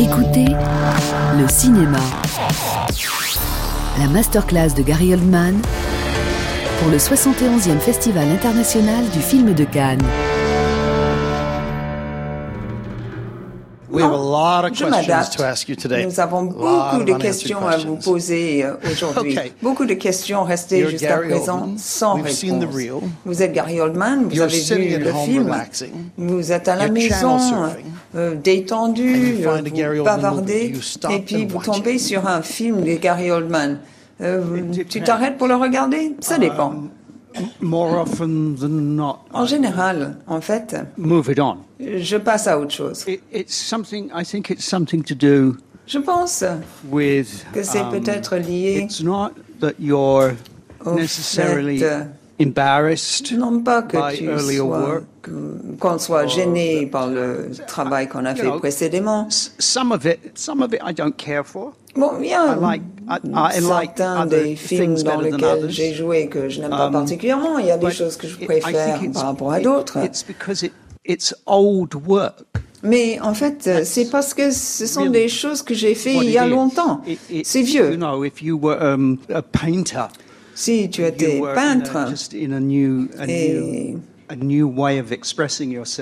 Écoutez le cinéma. La masterclass de Gary Oldman pour le 71e Festival international du film de Cannes. Je questions m'adapte. to ask you today. Nous avons A lot beaucoup of de questions à vous poser euh, aujourd'hui. Okay. Beaucoup de questions restées jusqu'à présent Oldman. sans We've seen the réponse. Vous êtes Gary Oldman, vous You're avez vu le film, relaxing. vous êtes à la You're maison, euh, détendu, a vous bavardez, et puis vous tombez sur un film de Gary Oldman. Euh, tu t'arrêtes pour le regarder? Ça dépend. Than not, En général, en fait, move it on. je passe à autre chose. It, it's something. I think it's something to do Je pense with. que c'est um, peut-être lié It's not that you're au necessarily fait, Non pas que by tu sois, work. qu'on soit gêné par le travail qu'on a fait précédemment. Bon, il y a certains des films dans lesquels j'ai joué que je n'aime pas Um, particulièrement. Il y a des choses que je préfère par rapport à d'autres. It's because it, it's old work. Mais en fait, euh, c'est parce que ce sont des choses que j'ai fait il y a longtemps. C'est You vieux. know, if you were um, a painter, Si tu étais peintre et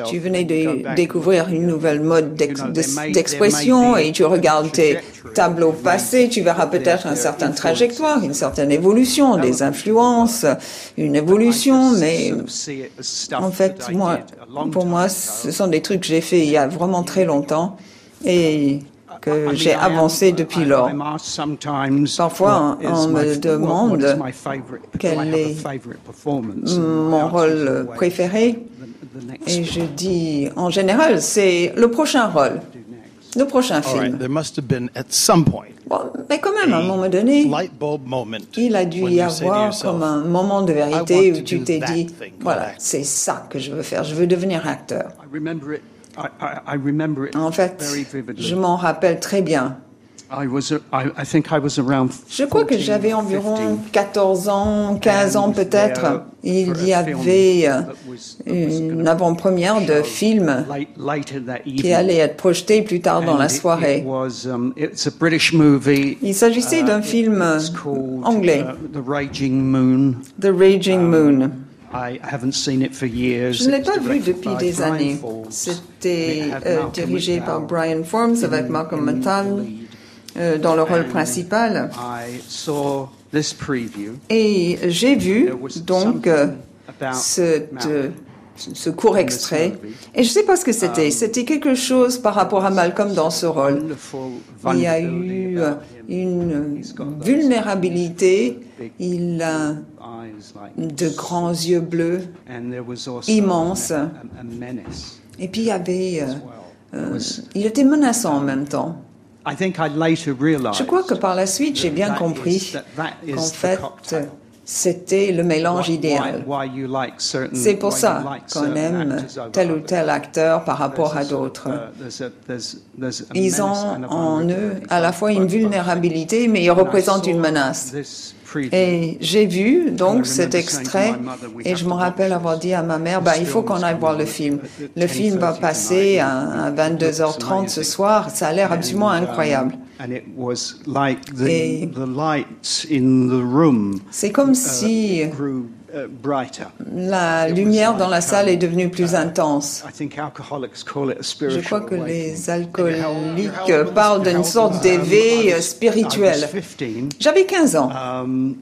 tu venais de découvrir une nouvelle mode d'expression et tu regardes tes tableaux passés, tu verras peut-être une certaine trajectoire, une certaine évolution, des influences, une évolution, mais en fait, moi, pour moi, ce sont des trucs que j'ai fait il y a vraiment très longtemps et que j'ai avancé depuis lors. Parfois, on me demande quel est Mon rôle préféré, et je dis, en général, c'est le prochain rôle, le prochain film. there must have been at some point Bon, mais quand même, à un moment donné, light bulb moment. il a dû y avoir comme un moment de I vérité want où to tu do t'es dit, voilà, c'est ça que je veux faire, je veux devenir acteur. En fait, very vividly. je m'en rappelle très bien. I was. a- I, I think I was around. Je crois que 14, j'avais environ 15. 14 ans, 15 ans peut-être. Il y film avait euh, une avant-première de film qui allait être projeté plus tard dans la soirée. Um, it's a British movie. Il s'agissait d'un Uh, film it's called, anglais, uh, The Raging Moon. The Raging Moon. I haven't seen it for years. Je ne l'ai pas vu depuis des années. Forbes. C'était euh, dirigé par Brian Forms avec Malcolm McDowell euh, dans le rôle principal. Et j'ai vu donc euh, cette, ce court extrait. Et je ne sais pas ce que c'était. C'était quelque chose par rapport à Malcolm dans ce rôle. Il y a eu une vulnérabilité. Il a de grands yeux bleus. and there was also immense. a, a menace Et puis il y avait... euh, euh, il était menaçant en même temps. I think I later realized Je crois que par la suite, j'ai bien compris qu'en the fait, c'était le mélange idéal. C'est pour ça qu'on aime tel ou tel acteur par rapport à d'autres. uh, Ils ont en eux à la fois une vulnérabilité, mais ils représentent une menace. Et j'ai vu donc cet extrait saying to my mother, "We et je me rappelle avoir dit à ma mère, bah, il faut qu'on aille voir le film. Le film va passer à, à 22h30 ce soir, ça a l'air absolument um, incroyable. And it was like the, Et- the lights in the room C'est comme uh, si. La it was lumière dans la salle um, est devenue plus intense. I think alcoholics call it a Je spiritual crois que les alcooliques parlent d'une sorte d'éveil I was spirituel. 15, J'avais 15 ans um,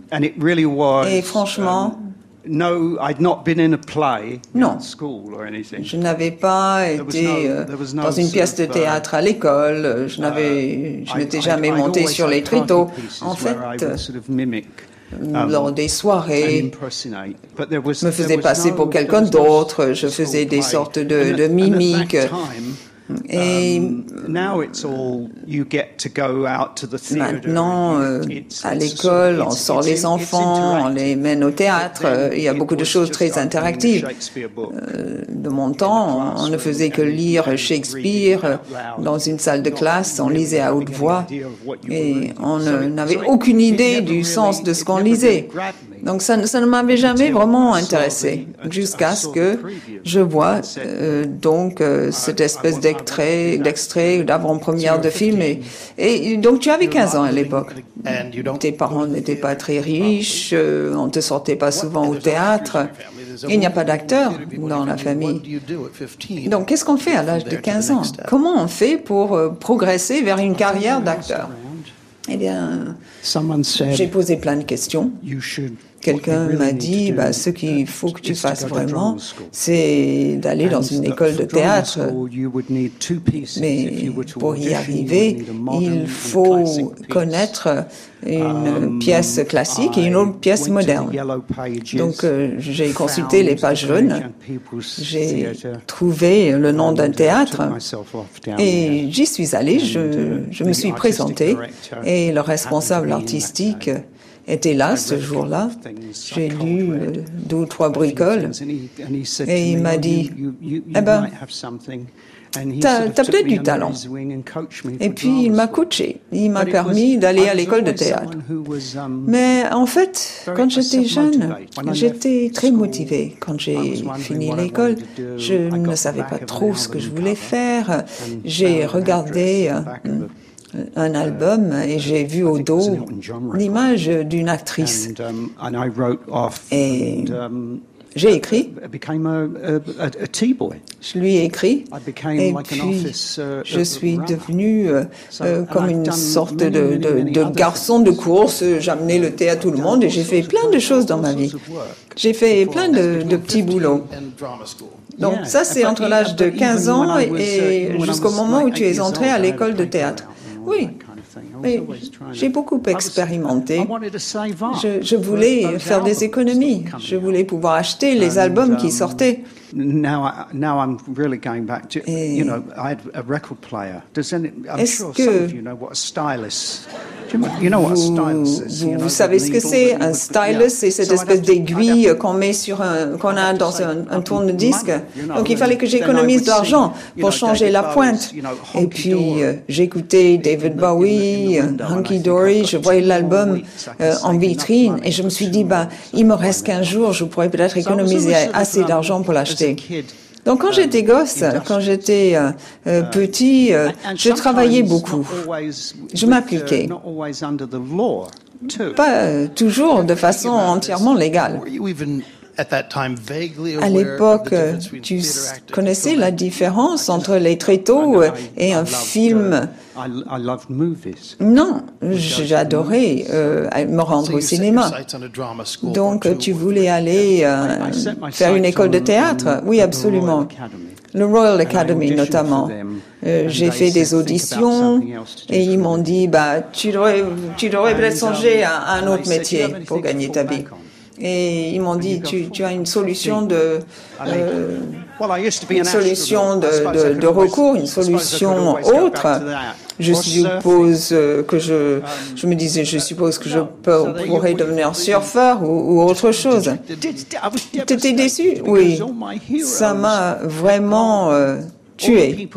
et franchement, um, no, I'd not been in a play Non. in school or anything. je n'avais pas été euh, dans une pièce de uh, théâtre à l'école. Je n'avais, je I- n'étais jamais monté sur les tréteaux. En fait, mimic, um, lors des and soirée, impersonate. But there was- me was passer pour quelqu'un d'autre, je faisais des sortes de- mimiques. Et now it's all you get to go out to the theatre. Maintenant, euh, à l'école, on sort les enfants, on les mène au théâtre. Euh, Il y a beaucoup de choses très interactives. Book. De mon temps, on ne faisait que lire Shakespeare dans une salle de classe, on lisait à haute voix et on ne- n'avait aucune idée du sens de ce qu'on lisait. Donc ça, ça ne m'avait jamais vraiment intéressé jusqu'à ce que je vois euh, donc euh, cette espèce d'extrait, d'extrait d'avant-première de film. Et, et, donc tu avais 15 ans à l'époque. Tes parents n'étaient pas très riches, euh, on te sortait pas souvent au théâtre. Il n'y a pas d'acteur dans la famille. Donc qu'est-ce qu'on fait à l'âge de 15 ans? Comment on fait pour euh, progresser vers une carrière d'acteur? Eh bien, j'ai posé plein de questions. Quelqu'un m'a dit, bah, ce qu'il faut que tu fasses vraiment, c'est d'aller dans une école de théâtre. Mais pour y arriver, il faut connaître une pièce classique et une autre pièce moderne. Donc euh, j'ai consulté les pages jaunes, j'ai trouvé le nom d'un théâtre. et j'y suis allé, je, je me suis présenté. et le responsable artistique était là ce jour-là. J'ai lu euh, deux ou trois bricoles et il m'a dit, eh ben, T'as as, peut-être du talent. Et puis il m'a coaché. Il m'a permis d'aller à l'école de théâtre. Mais en fait, quand j'étais jeune, j'étais très motivée. Quand j'ai fini l'école, je ne savais pas trop ce que je voulais faire. J'ai regardé un album et j'ai vu au dos l'image d'une actrice. Et j'ai écrit. Je lui ai écrit. Et puis, je suis devenu euh, euh, comme une sorte de, de, de garçon de course. J'amenais le thé à tout le monde et j'ai fait plein de choses dans ma vie. J'ai fait plein de, de petits boulots. Donc ça, c'est entre l'âge de 15 ans et jusqu'au moment où tu es entré à l'école de théâtre. Oui. J'ai beaucoup expérimenté. Je, je, voulais faire des économies. Je voulais pouvoir acheter les albums qui sortaient. Est-ce que vous, vous, savez ce que c'est? Un stylus, c'est cette espèce d'aiguille qu'on met sur qu'on a dans un, un tourne-disque. Donc il fallait que j'économise de l'argent pour changer la pointe. Et puis euh, j'écoutais David Bowie, Hunky Dory, je voyais l'album euh, en vitrine. Et je me suis dit, bah, il me reste qu'un jour, je pourrais peut-être économiser assez d'argent pour l'acheter. Donc quand j'étais gosse, quand j'étais euh, euh, petit, euh, je travaillais beaucoup. Je m'appliquais. Pas toujours de façon entièrement légale. À l'époque, tu connaissais la différence entre les tréteaux et un film. Non, j'adorais euh, me rendre au cinéma. Donc, tu voulais aller euh, faire une école de théâtre. Oui, absolument. Le Royal Academy notamment. Euh, j'ai fait des auditions et ils m'ont dit, bah, tu devrais, tu devrais peut-être songer à un autre métier pour gagner ta vie. Et ils m'ont dit, tu, tu, as une solution de, euh, une solution de, de, de, recours, une solution autre. Je suppose que je, je me disais, je suppose que je pourrais devenir surfeur ou, ou autre chose. T'étais déçu? Oui. Ça m'a vraiment euh, tué.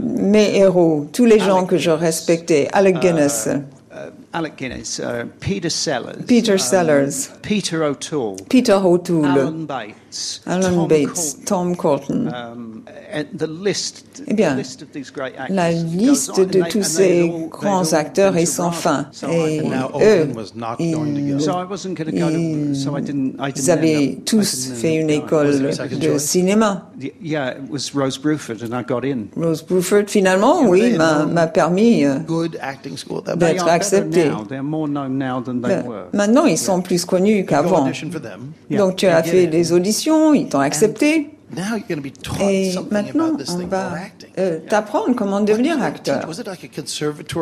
Mes héros, tous les gens que je respectais, Alec Guinness. Alec Guinness, uh, Peter Sellers, Peter Sellers, um, Peter O'Toole, Peter O'Toole, Alan Bates, Alan Tom Bates, Tom Colton. Um, the list, eh bien, la liste de tous ces grands acteurs est sans fin. Et eux, ils, avaient tous fait une école de cinéma. Rose Bruford, finalement, oui, m'a permis euh, d'être accepté. Maintenant, ils sont plus connus qu'avant. Donc, tu as fait des auditions, ils t'ont accepté. Et maintenant, on va euh, t'apprendre comment devenir acteur.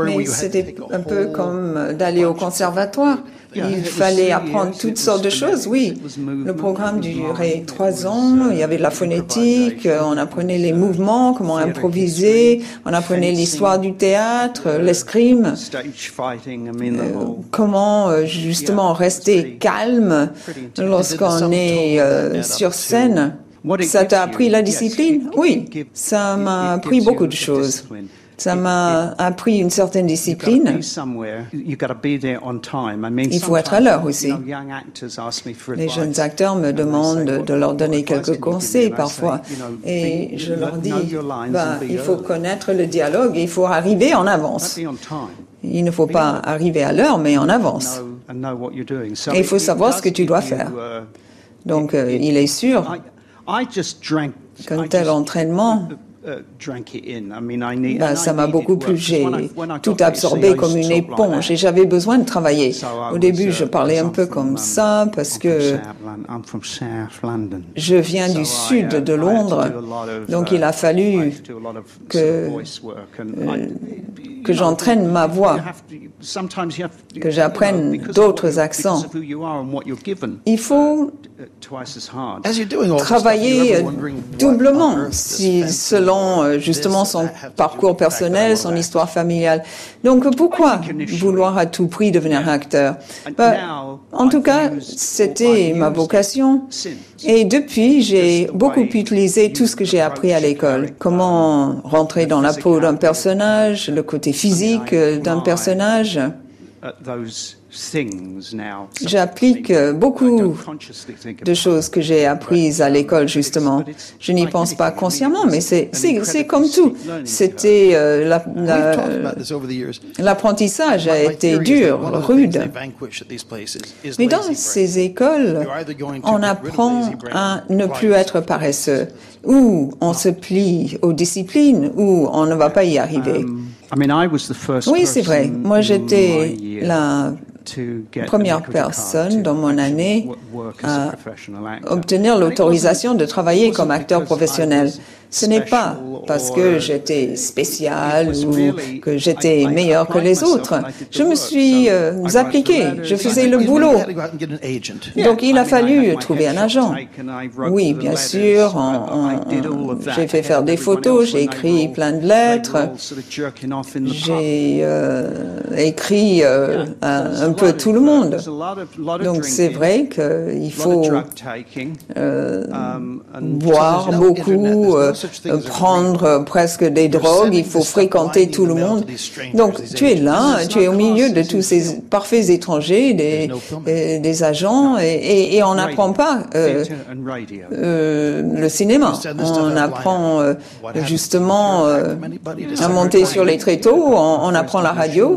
Mais c'était un peu comme d'aller au conservatoire. Il fallait apprendre toutes sortes de choses, oui. Le programme durait trois ans, il y avait de la phonétique, on apprenait les mouvements, comment improviser, on apprenait l'histoire du théâtre, l'escrime, euh, comment euh, justement rester calme lorsqu'on est sur scène. Ça t'a appris la discipline? Oui, ça m'a appris beaucoup de choses. Ça m'a appris une certaine discipline. Il faut être à l'heure aussi. Les jeunes acteurs me demandent de leur donner quelques conseils parfois. Et je leur dis, bah, il faut connaître le dialogue, il faut arriver en avance. Il ne faut pas arriver à l'heure, mais en avance. Et il faut savoir ce que tu dois faire. Donc, euh, il est sûr qu'un tel entraînement. ben, ça m'a beaucoup plu. J'ai tout absorbé comme une éponge et j'avais besoin de travailler. Au début, je parlais un peu comme ça parce que je viens du sud de Londres, donc il a fallu que, que j'entraîne ma voix, que j'apprenne d'autres accents. Il faut travailler doublement si, selon euh, justement son parcours personnel, son histoire familiale. Donc pourquoi vouloir à tout prix devenir acteur? Bah, En tout cas, c'était ma vocation. Et depuis, j'ai beaucoup utilisé tout ce que j'ai appris à l'école. Comment rentrer dans la peau d'un personnage, le côté physique d'un personnage. J'applique beaucoup de choses que j'ai apprises à l'école, justement. Je n'y pense pas consciemment, mais c'est comme tout. C'était euh, l'apprentissage a été dur, rude. Mais dans ces écoles, on apprend à ne plus être paresseux, ou on se plie aux disciplines, ou on ne va pas y arriver. Um, oui, c'est vrai. Moi, j'étais la première personne dans mon année à obtenir l'autorisation de travailler comme acteur professionnel. Ce n'est pas parce que j'étais spécial ou que j'étais meilleur que les autres. Je me suis euh, appliqué, je faisais le boulot. Donc il a fallu trouver un agent. Oui, bien sûr, j'ai fait faire des photos, j'ai écrit plein de lettres, j'ai euh, écrit euh, un, peu tout le monde. Donc c'est vrai qu'il faut boire beaucoup, prendre presque des drogues, il faut fréquenter tout le monde. Donc tu es là, tu es au milieu de tous ces parfaits étrangers, des, des agents, et, on n'apprend pas euh, euh, le cinéma. On apprend euh, justement à monter sur les tréteaux, on, on apprend la radio.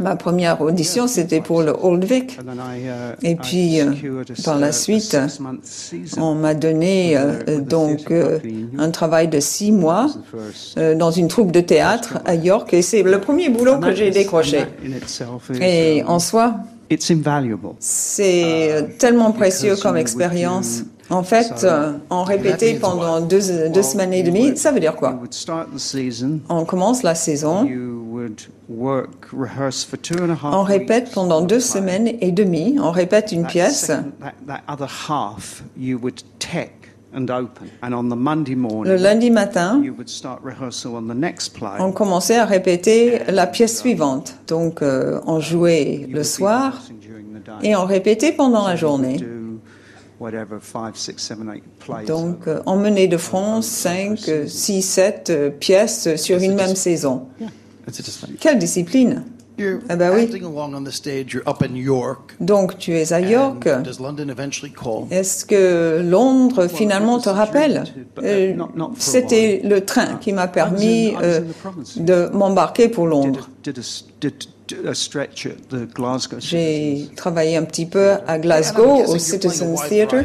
Ma première audition, c'était pour le Old Vic. Uh, Et puis, euh, par la suite, on m'a donné euh, donc euh, un travail de six mois dans une troupe de théâtre à York. Et c'est le premier boulot que j'ai décroché. Et en soi, c'est tellement précieux comme expérience. En fait, on répétait pendant deux, deux semaines et demie. Ça veut dire quoi? On commence la saison. On répète pendant deux semaines et demie, on répète une pièce. Le lundi matin, on commençait à répéter la pièce suivante. Donc, euh, on jouait le soir et on répétait pendant la journée. Donc, euh, on menait de front 5, 6, 7 pièces sur une même saison. Quelle discipline ah bah oui. Donc tu es à York. Est-ce que Londres finalement te rappelle? euh, C'était le train qui m'a permis euh, de m'embarquer pour Londres. J'ai travaillé un petit peu à Glasgow au Citizens Theatre.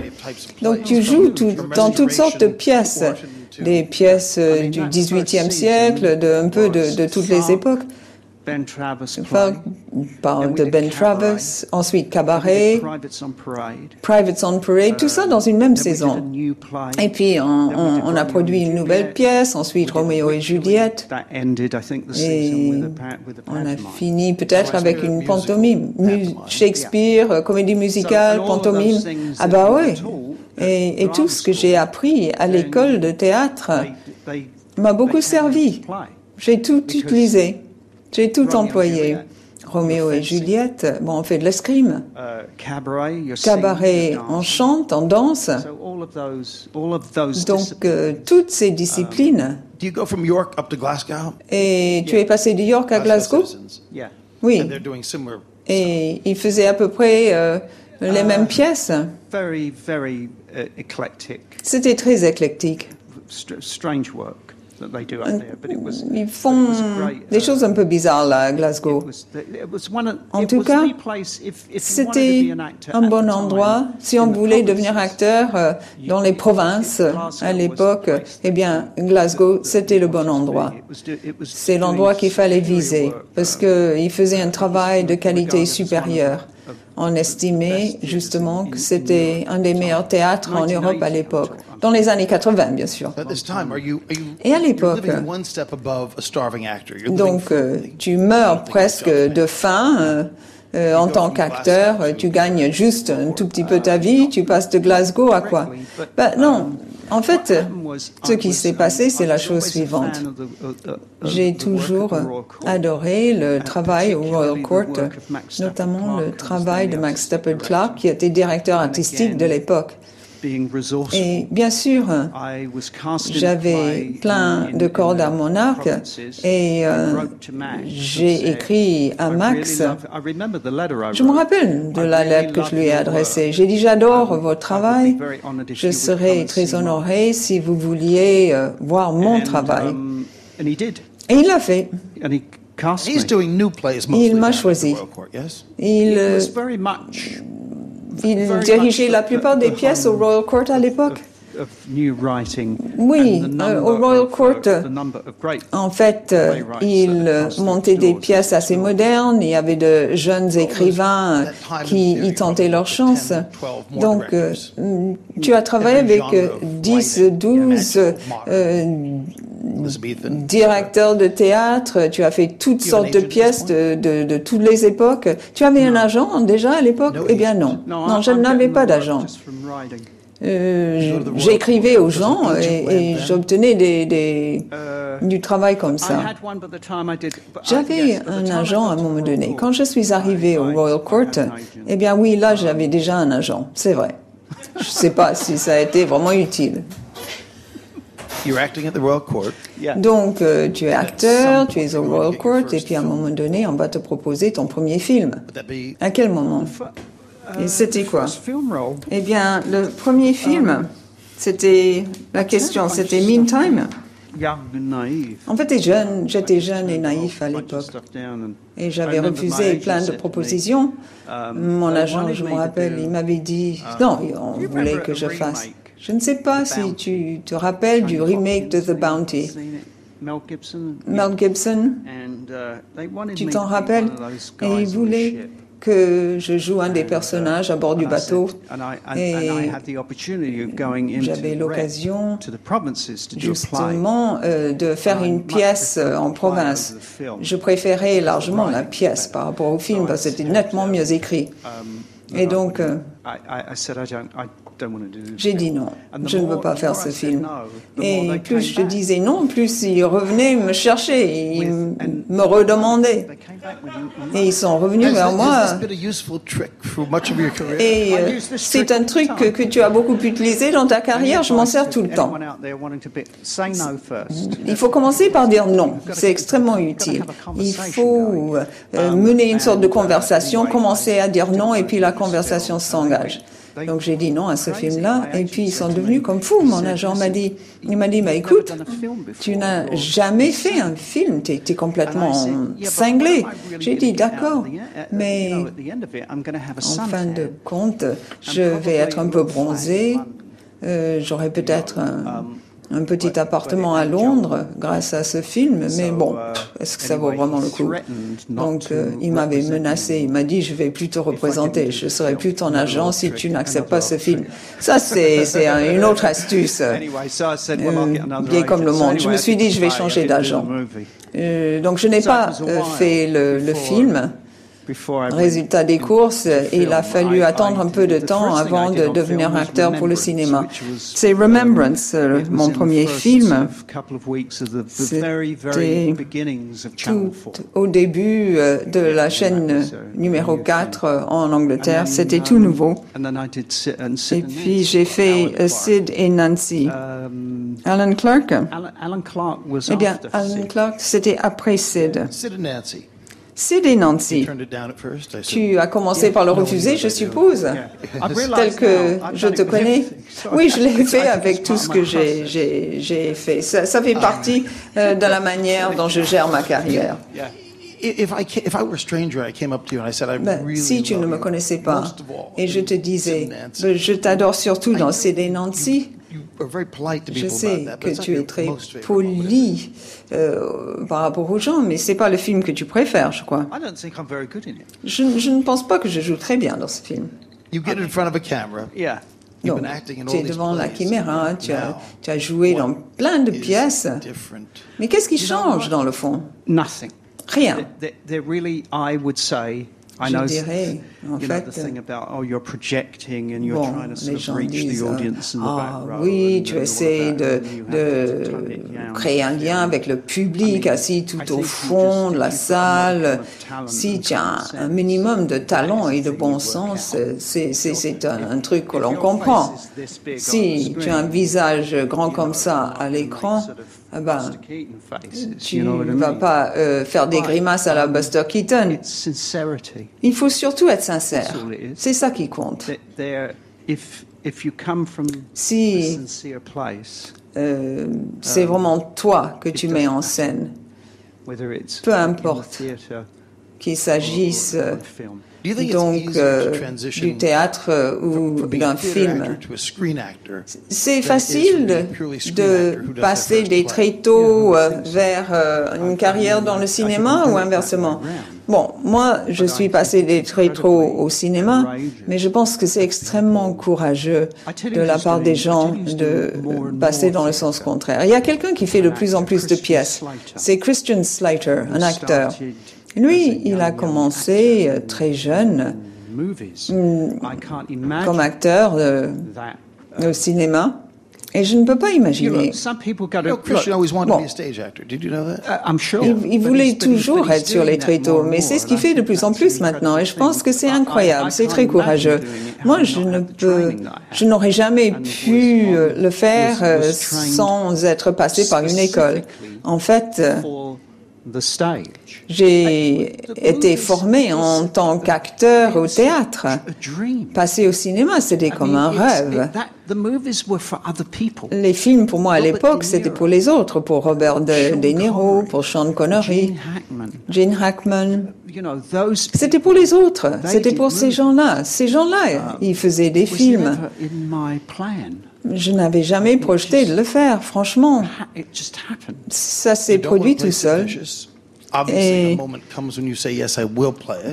Donc tu joues dans toutes sortes de pièces. Des pièces du XVIIIe siècle, de, un peu de, de toutes les époques. Ben Travis parle de Ben Travis, ensuite Cabaret, Privates on Parade, tout ça dans une même saison. Et puis on, on, a produit une nouvelle pièce, ensuite Roméo et Juliette. Et on a fini peut-être avec une pantomime, Shakespeare, comédie musicale, pantomime. Ah bah oui. Et, et tout ce que j'ai appris à l'école de théâtre m'a beaucoup servi. J'ai tout utilisé. J'ai tout employé. Roméo et Juliette, bon, on fait de l'escrime. Cabaret, on chante, on danse. Donc, euh, toutes ces disciplines. Glasgow? Et tu es passé de York à Glasgow? Oui. Et ils faisaient à peu près euh, les mêmes pièces. Uh. C'était très éclectique. Str- strange work Ils font des choses un peu bizarres là à Glasgow. En tout cas, c'était un bon endroit. Si on voulait devenir acteur euh, dans les provinces à l'époque, eh bien, Glasgow, c'était le bon endroit. C'est l'endroit qu'il fallait viser parce qu'il faisait un travail de qualité supérieure. On estimait justement que c'était un des meilleurs théâtres en Europe à l'époque, dans les années 80 bien sûr. At this time, are you, are you Et à l'époque, donc euh, tu meurs presque de faim euh, euh, en tant qu'acteur, tu gagnes juste un tout petit peu ta vie, tu passes de Glasgow à quoi? Ben non, en fait, ce qui s'est passé, c'est la chose suivante. J'ai toujours adoré le travail au Royal Court, notamment le travail de Max Stafford Clark, qui était directeur artistique de l'époque. Et bien sûr, j'avais plein de cordes à mon arc et euh, j'ai écrit à Max. Je me rappelle de la lettre que je lui ai adressée. J'ai dit j'adore votre travail. Je serais très honoré si vous vouliez euh, voir mon travail. Et il l'a fait. Il m'a choisi. Il, euh, il dirigeait la plupart des pièces au Royal Court à l'époque. Oui, euh, au Royal Court, en fait, euh, il montait des pièces assez modernes. Il y avait de jeunes écrivains euh, qui y tentaient leur chance. Donc, euh, tu as travaillé avec euh, 10, 12 euh, Elizabethan. directeurs de théâtre. Tu as fait toutes sortes de pièces de, de, de toutes les époques. Tu avais un agent déjà à l'époque? Eh bien non. Non, je n'avais pas d'agent. Euh, J'écrivais aux gens et, et j'obtenais des, des, du travail comme ça. J'avais un agent à un moment donné. Quand je suis arrivé au Royal Court, eh bien oui, là j'avais déjà un agent, c'est vrai. Je ne sais pas si ça a été vraiment utile. You're acting at the Royal Court. Donc euh, tu es acteur, tu es au Royal Court et puis à un moment donné on va te proposer ton premier film. À quel moment Et c'était quoi Eh bien, le premier film, c'était la question, c'était Meantime. En fait, j'étais jeune, j'étais jeune et naïf à l'époque. Et j'avais refusé plein de propositions. Mon agent, je me rappelle, il m'avait dit, non, on voulait que je fasse. Je ne sais pas si tu te rappelles du remake de The Bounty. Mel Gibson, tu t'en rappelles? Et il voulait que je joue un des personnages à bord du bateau. Et j'avais l'occasion justement euh, de faire une pièce euh, en province. Je préférais largement la pièce par rapport au film parce que c'était nettement mieux écrit. Et donc, euh, j'ai dit non, je ne veux pas faire ce film. Et plus je disais non, plus ils revenaient me chercher, ils me redemandaient. Et ils sont revenus vers moi. Et euh, c'est un truc que, que tu as beaucoup utilisé dans ta carrière, je m'en sers tout le temps. Il faut commencer par dire non, c'est extrêmement utile. Il faut euh, mener une sorte de conversation, commencer à dire non et puis la conversation s'engage. Donc j'ai dit non à ce film-là et puis ils sont devenus comme fous. Mon agent m'a dit, il m'a dit, bah écoute, tu n'as jamais fait un film, tu es, complètement cinglé. J'ai dit d'accord, mais en fin de compte, je vais être un peu bronzé. Euh, J'aurai peut-être un, un petit appartement à Londres grâce à ce film, mais bon, est-ce que ça vaut vraiment le coup Donc, euh, il m'avait menacé, il m'a dit, je vais plus te représenter, je serai plus ton agent si tu n'acceptes pas ce film. Ça, c'est une autre astuce, euh, comme le monde. Je me suis dit, je vais changer d'agent. Euh, donc, je n'ai pas euh, fait le, le film. Résultat des courses, il a fallu attendre un peu de temps avant de devenir acteur pour le cinéma. C'est Remembrance, euh, mon premier film. C'était tout au début euh, de la chaîne numéro 4 euh, en Angleterre. C'était tout nouveau. Et puis j'ai fait Sid et Nancy. Alan Clark? Eh bien, Alan Clark, c'était après Sid. Sid and Nancy. Et Nancy. Tu as commencé par le refuser, je suppose, tel que je te connais. Oui, je l'ai fait avec tout ce que j'ai fait. Ça, ça, fait partie euh, de la manière dont je gère ma carrière. si tu ne me connaissais pas et je te disais, je t'adore surtout dans et Nancy, je sais que tu es très poli euh, par rapport aux gens, mais c'est pas le film que tu préfères, je crois. Je, je, ne pense pas que je joue très bien dans ce film. You get in front of a camera. Yeah. Non, tu es devant la caméra, tu as, tu as joué dans plein de pièces. Mais qu'est-ce qui change dans le fond? Nothing. Rien. There really, I would say, I je dirais, en fait, oh, bon, les gens disent, ah oui, tu essaies de, de créer un lien avec le public assis tout au fond de la salle. Si tu as un minimum de talent et de bon sens, c'est un, un truc que l'on comprend. Si tu as un visage grand comme ça à l'écran, ah ben, tu ne vas pas euh, faire des grimaces à la Buster Keaton. Il faut surtout être sincère. C'est ça qui compte. Si euh, c'est um, vraiment toi que tu mets en scène, peu importe qu'il s'agisse donc euh, du théâtre euh, ou d'un film. C'est facile de passer des tréteaux euh, vers une carrière dans le cinéma ou inversement. Bon, moi, je suis passé des tréteaux au cinéma, mais je pense que c'est extrêmement courageux de la part des gens de passer dans le sens contraire. Il y a quelqu'un qui fait de plus en plus de pièces. C'est Christian Slater, un acteur. Lui, il a commencé euh, très jeune mm, comme acteur de, au cinéma. Et je ne peux pas imaginer. Il, voulait toujours être sur les tréteaux, mais c'est ce qu'il fait de plus en plus maintenant. Et je pense que c'est incroyable, c'est très courageux. Moi, je ne peux, je n'aurais jamais pu euh, le faire euh, sans être passé par une école. En fait, j'ai été formé en tant qu'acteur au théâtre. Passer au cinéma, c'était comme un rêve. Les films, pour moi, à l'époque, c'était pour les autres, pour Robert De, Niro, pour Sean Connery, Gene Hackman. C'était pour les autres, c'était pour ces gens-là. Ces gens-là, ils faisaient des films. Je n'avais jamais projeté de le faire, franchement. Ça s'est produit tout seul. Et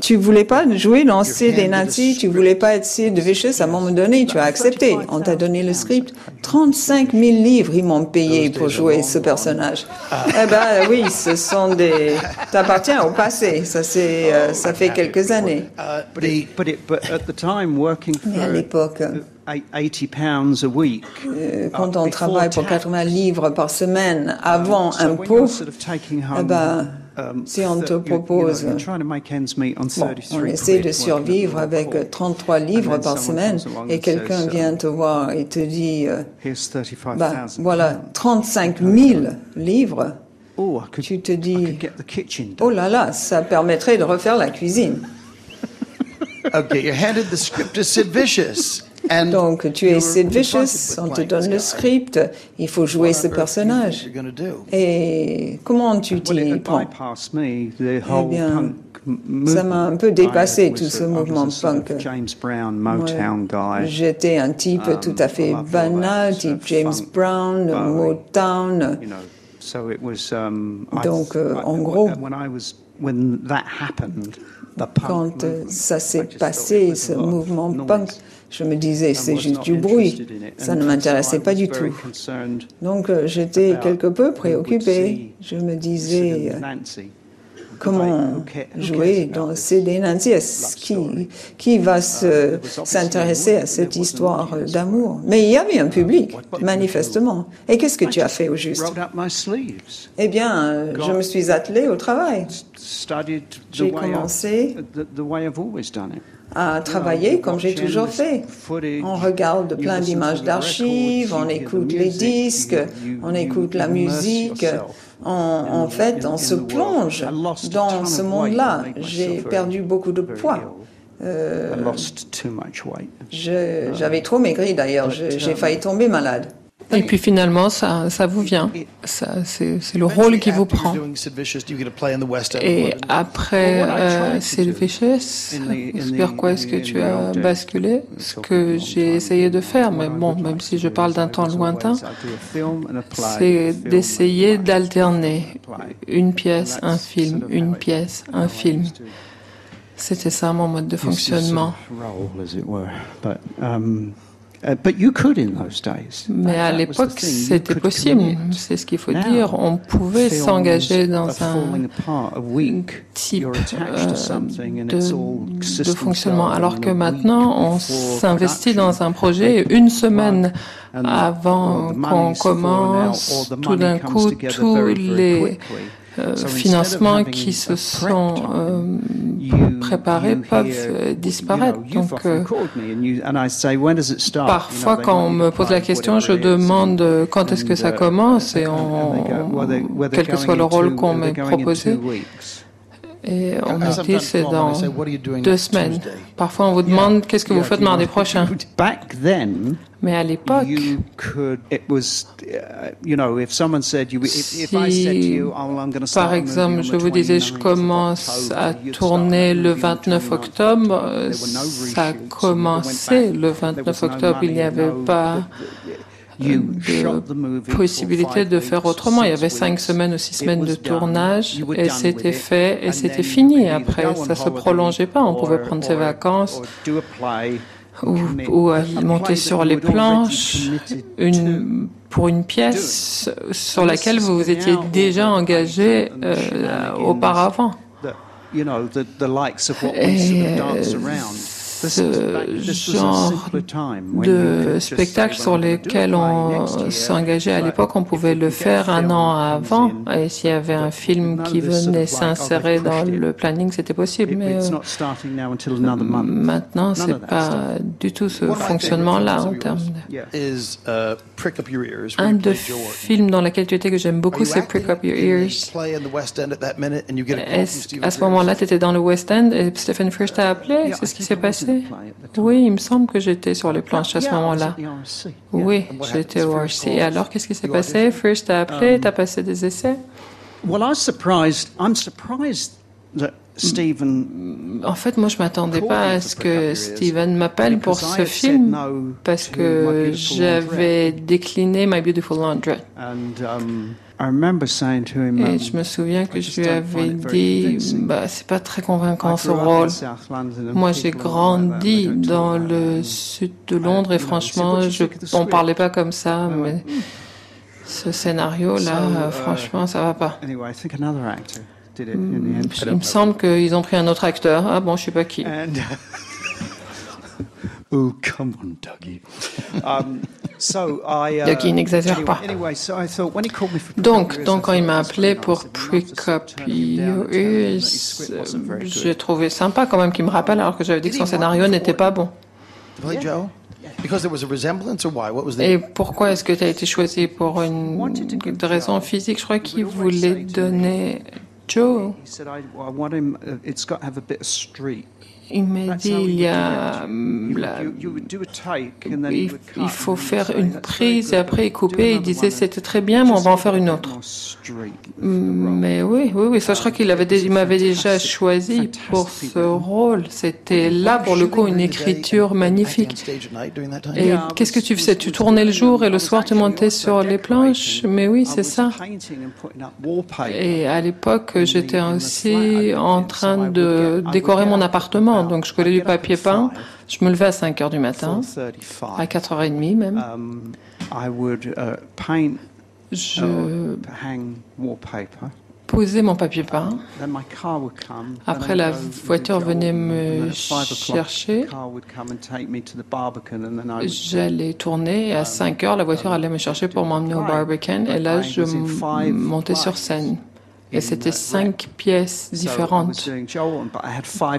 tu voulais pas jouer dans Sid et Nancy, tu voulais pas être Sid Vicious à un moment donné, tu as accepté. On t'a donné le script. 35 000 livres, ils m'ont payé pour jouer ce personnage. Eh ben oui, ce sont des... T'appartiens au passé, ça, c'est, euh, ça fait quelques années. Mais à l'époque... 80 a week. Euh, quand on travaille pour 80 livres par semaine avant impôt, eh ben, si on te propose, on essaie de survivre avec 33 livres par semaine et quelqu'un vient te voir et te dit, euh, bah, voilà, 35 000 livres, oh, tu te dis, oh là là, ça permettrait de refaire la cuisine. okay, you're handed the script to Sid Vicious. Donc, tu es Sid Vicious, on te donne le script, il faut jouer ce personnage. Et comment tu t'y prends? Eh bien, ça m'a un peu dépassé tout ce mouvement punk. J'étais un type um, tout à fait banal, type James Brown, Motown. Donc, euh, en gros, quand ça s'est passé, ce mouvement punk, je me disais, c'est juste du bruit. Ça ne m'intéressait pas du tout. Donc euh, j'étais quelque peu préoccupé. Je me disais, comment jouer dans CD Nancies qui, qui va s'intéresser à cette histoire d'amour? Mais il y avait un public, manifestement. Et qu'est-ce que tu as fait au juste? Eh bien, je me suis attelé au travail. J'ai commencé à travailler comme j'ai toujours fait. On regarde plein d'images d'archives, on écoute les disques, on écoute la musique. En, fait, on se plonge dans ce monde-là. J'ai perdu beaucoup de poids. Euh, j'avais trop maigri d'ailleurs, j'ai failli tomber malade. Et puis finalement, ça, ça vous vient. C'est le rôle qui vous prend. Et après euh, Sid Vicious, vers quoi est-ce que tu as basculé? Ce que j'ai essayé de faire, mais bon, même si je parle d'un temps lointain, c'est d'essayer d'alterner une pièce, un film, une pièce, un film. C'était ça mon mode de fonctionnement. Mais à l'époque, c'était possible. C'est ce qu'il faut dire. On pouvait s'engager dans un type euh, de, fonctionnement, alors que maintenant, on s'investit dans un projet une semaine avant qu'on commence. Tout d'un coup, tous les euh, financements qui se sont euh, préparés peuvent euh, disparaître. Donc, parfois, quand on me pose la question, je demande quand est-ce que ça commence et on, quel que soit le rôle qu'on m'ait proposé. Et on me dit c'est dans deux semaines. Parfois, on vous demande qu'est-ce que vous faites mardi prochain? Mais à l'époque, si, par exemple, je vous disais, je commence à tourner le 29 octobre, ça a commencé le 29 octobre. Il n'y avait pas de possibilité de faire autrement. Il y avait cinq semaines ou six semaines de tournage et c'était fait et c'était fini. Après, ça se prolongeait pas. On pouvait prendre ses vacances ou, ou monter sur les planches une, pour une pièce sur laquelle vous vous étiez déjà engagé euh, auparavant. Et, ce genre de spectacle sur lesquels on s'engageait à l'époque, on pouvait le faire un an avant. Et s'il y avait un film qui venait s'insérer dans le planning, c'était possible. Mais euh, maintenant, c'est pas du tout ce fonctionnement-là en termes de... Un de films dans lequel tu étais que j'aime beaucoup, c'est Prick Up Your Ears. À ce moment-là, tu étais dans le West End et Stephen First t'a appelé. C'est ce qui s'est passé. Oui, il me semble que j'étais sur les planches à ce moment-là. Oui, j'étais au RC. Et alors, qu'est-ce qui s'est passé? First, t'as appelé, t'as passé des essais? En fait, moi, je m'attendais pas à ce que Steven m'appelle pour ce film parce que j'avais décliné My Beautiful Laundry. Um, et je me souviens que je lui avais dit, bah, c'est pas très convaincant ce rôle. Moi, j'ai grandi dans le sud de Londres et franchement, je, on parlait pas comme ça, mais ce scénario-là, uh, franchement, ça va pas. Hmm, il me semble qu'ils ont pris un autre acteur. Ah bon, je sais pas qui. Oh, come on, Dougie. Um, uh, Dougie n'exagère pas. Donc, donc, quand il m'a appelé pour Prick Up Your Ears, j'ai trouvé sympa quand même qu'il me rappelle alors que j'avais dit que son scénario n'était pas bon. Et pourquoi est-ce que tu as été choisi pour une raison physique? Je crois qu'il voulait donner Joe. Il m'a dit il y a il, faut faire une prise et après couper. Il disait c'était très bien, mais on va en faire une autre. Mais oui, oui, oui, ça je crois qu'il avait, il m'avait déjà choisi pour ce rôle. C'était là pour le coup une écriture magnifique. Et qu'est-ce que tu faisais? Tu tournais le jour et le soir tu montais sur les planches. Mais oui, c'est ça. Et à l'époque, j'étais aussi en train de décorer mon appartement. Donc, je collais du papier peint. Je me levais à 5 heures du matin, à 4h30 même. Um, uh, je posé mon papier peint. Après, la voiture venait me chercher. J'allais tourner et à 5 heures, la voiture allait me chercher pour m'emmener au Barbican. Et là, je montais sur scène. Et c'était cinq pièces différentes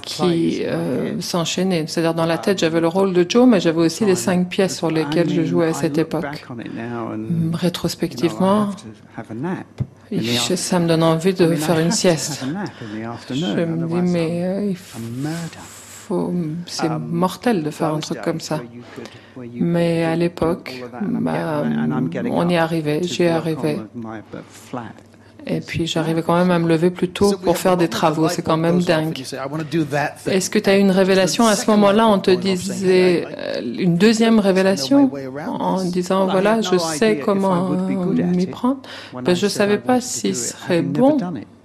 qui euh, s'enchaînaient. C'est-à-dire dans la tête, j'avais le rôle de Joe, mais j'avais aussi les cinq pièces sur lesquelles je jouais à cette époque. Rétrospectivement, ça me donne envie de faire une sieste. Je me dis, mais euh, c'est mortel de faire un truc comme ça. Mais à l'époque, bah, on y arrivait, j'y ai arrivé. Et puis j'arrivais quand même à me lever plus tôt pour faire des travaux. C'est quand même dingue. Est-ce que tu as eu une révélation à ce moment-là? On te disait euh, une deuxième révélation en disant voilà, je sais comment m'y prendre. Ben, je ne savais pas si ce serait bon.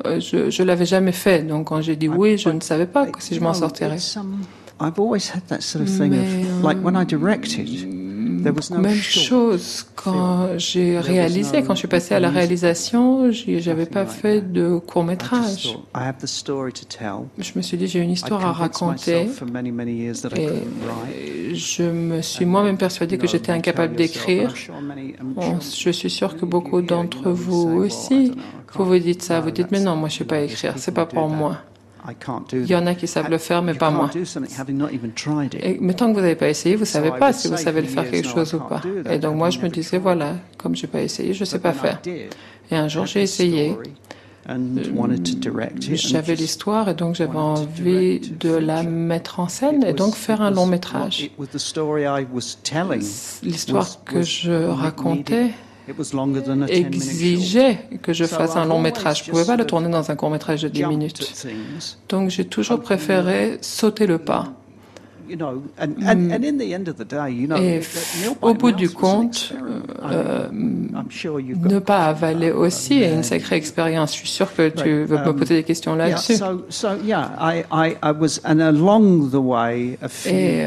Euh, je ne l'avais jamais fait. Donc quand j'ai dit oui, je ne savais pas si je m'en sortirais. Mais, même chose quand j'ai réalisé, quand je suis passé à la réalisation, j'avais pas fait de court métrage. Je me suis dit j'ai une histoire à raconter. et je me suis moi-même persuadé que j'étais incapable d'écrire. Je suis sûr que beaucoup d'entre vous aussi, vous vous dites ça, vous dites mais non, moi je sais pas écrire, c'est pas pour moi. Il y en a qui savent le faire, mais pas moi. mais tant que vous n'avez pas essayé, vous ne savez pas si vous savez le faire quelque chose ou pas. Et donc moi, je me disais, voilà, comme je n'ai pas essayé, je ne sais pas faire. Et un jour, j'ai essayé. J'avais l'histoire et donc j'avais envie de la mettre en scène et donc faire un long métrage. L'histoire que je racontais exigeait que je fasse un long métrage. Je ne pouvais pas le tourner dans un court métrage de 10 minutes. Donc j'ai toujours préféré sauter le pas. Et au bout du compte, euh, ne pas avaler aussi est une sacrée expérience. Je suis sûr que tu veux me poser des questions là-dessus. Et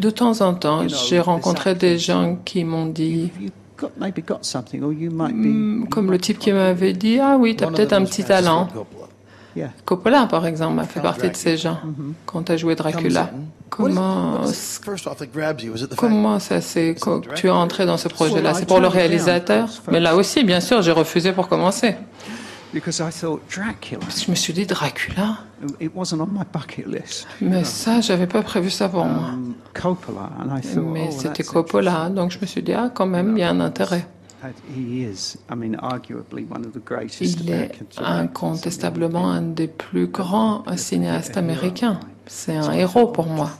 de temps en temps, j'ai rencontré des gens qui m'ont dit Comme le type qui m'avait dit Ah oui, tu as peut-être un petit talent. Coppola, par exemple, a fait partie de ces gens. Mm-hmm. quand tu as joué Dracula. Comment, comment ça s'est. Tu es entré dans ce projet-là? C'est pour le réalisateur? Mais là aussi, bien sûr, j'ai refusé pour commencer. Parce que je me suis dit Dracula. Mais ça, j'avais pas prévu ça pour moi. Um, Mais oh, c'était Coppola, donc je me suis dit ah quand même, il y a un intérêt. Il est incontestablement un des plus grands cinéastes américains. C'est un héros pour moi.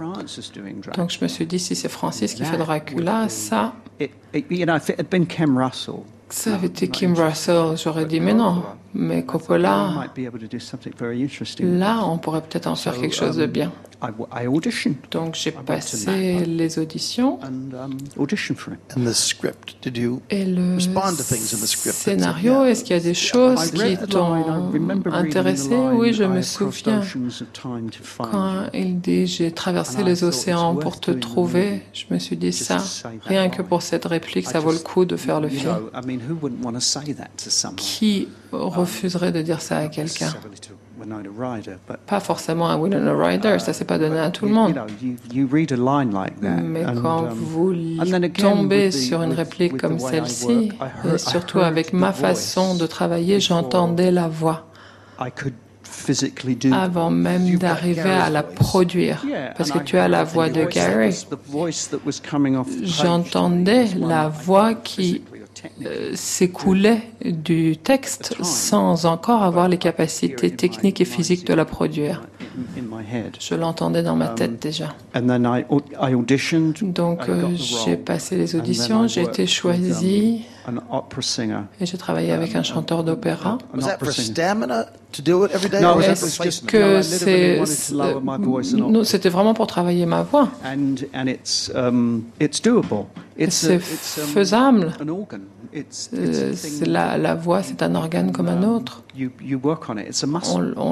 Donc je me suis dit, si c'est Francis qui fait Dracula, ça ça avait été Kim Russell, j'aurais dit mais non, mais Coppola, là on pourrait peut-être en faire quelque chose de um, bien. Donc j'ai passé les auditions. Et le scénario, est-ce qu'il y a des choses qui t'ont intéressé? Oui, je me souviens. Quand il dit j'ai traversé les océans pour te trouver, je me suis dit ça, rien que pour cette réplique, ça vaut le coup de faire le film. Qui refuserait de dire ça à quelqu'un. pas forcément à Winona Ryder, ça s'est pas donné à tout le monde. Mais quand um, vous tombez sur une réplique comme celle-ci, et surtout avec ma façon de travailler, j'entendais la voix. Avant même d'arriver à la produire, parce que tu as la voix de Gary. J'entendais la voix qui euh, s'écoulait du texte sans encore avoir les capacités techniques et physiques de la produire. Je l'entendais dans ma tête déjà. Donc euh, j'ai passé les auditions, j'ai été choisi et j'ai travaillé avec un chanteur d'opéra. Est-ce que c'est... c'était vraiment pour travailler ma voix. C'est faisable. Euh, la, la voix, c'est un organe comme un autre.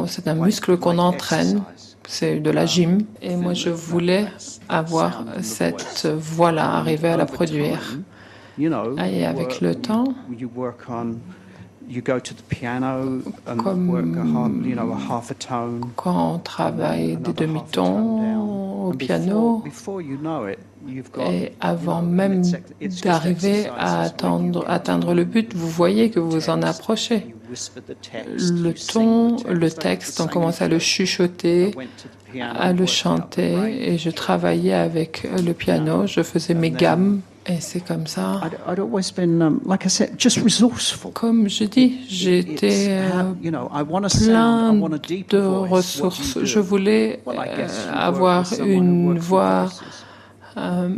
C'est un muscle qu'on entraîne. C'est de la gym. Et moi, je voulais avoir cette voix-là, arriver à la produire. Et avec le temps, you go to the piano and work a half, you know, a half a tone. Quand on travaille des demi-tons au piano, et avant même d'arriver à atteindre, atteindre le but, vous voyez que vous en approchez. Le ton, le texte, on commence à le chuchoter, à le chanter, et je travaillais avec le piano, je faisais mes gammes et c'est comme ça. Comme je dis, j'étais euh, plein de ressources. Je voulais avoir une voix. Euh,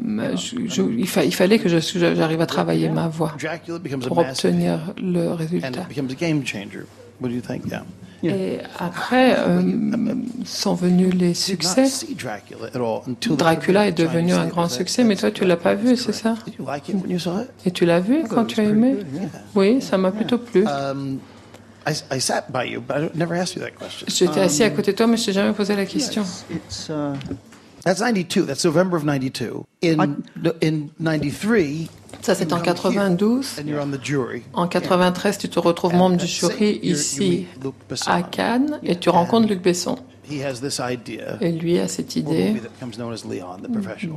il, fallait que j'arrive à travailler ma voix pour obtenir le résultat. Et après euh, sont venus les succès. Dracula est devenu un grand succès, mais toi tu l'as pas vu, c'est ça? Et tu l'as vu quand tu as aimé? Oui, ça m'a plutôt plu. Um, J'étais assis à côté de toi, mais je t'ai jamais posé la question. Uh, That's 92. That's November of 92. In, in 93, ça, c'est en 92. En 93, tu te retrouves membre du jury ici à Cannes et tu rencontres Luc Besson. Et lui a cette idée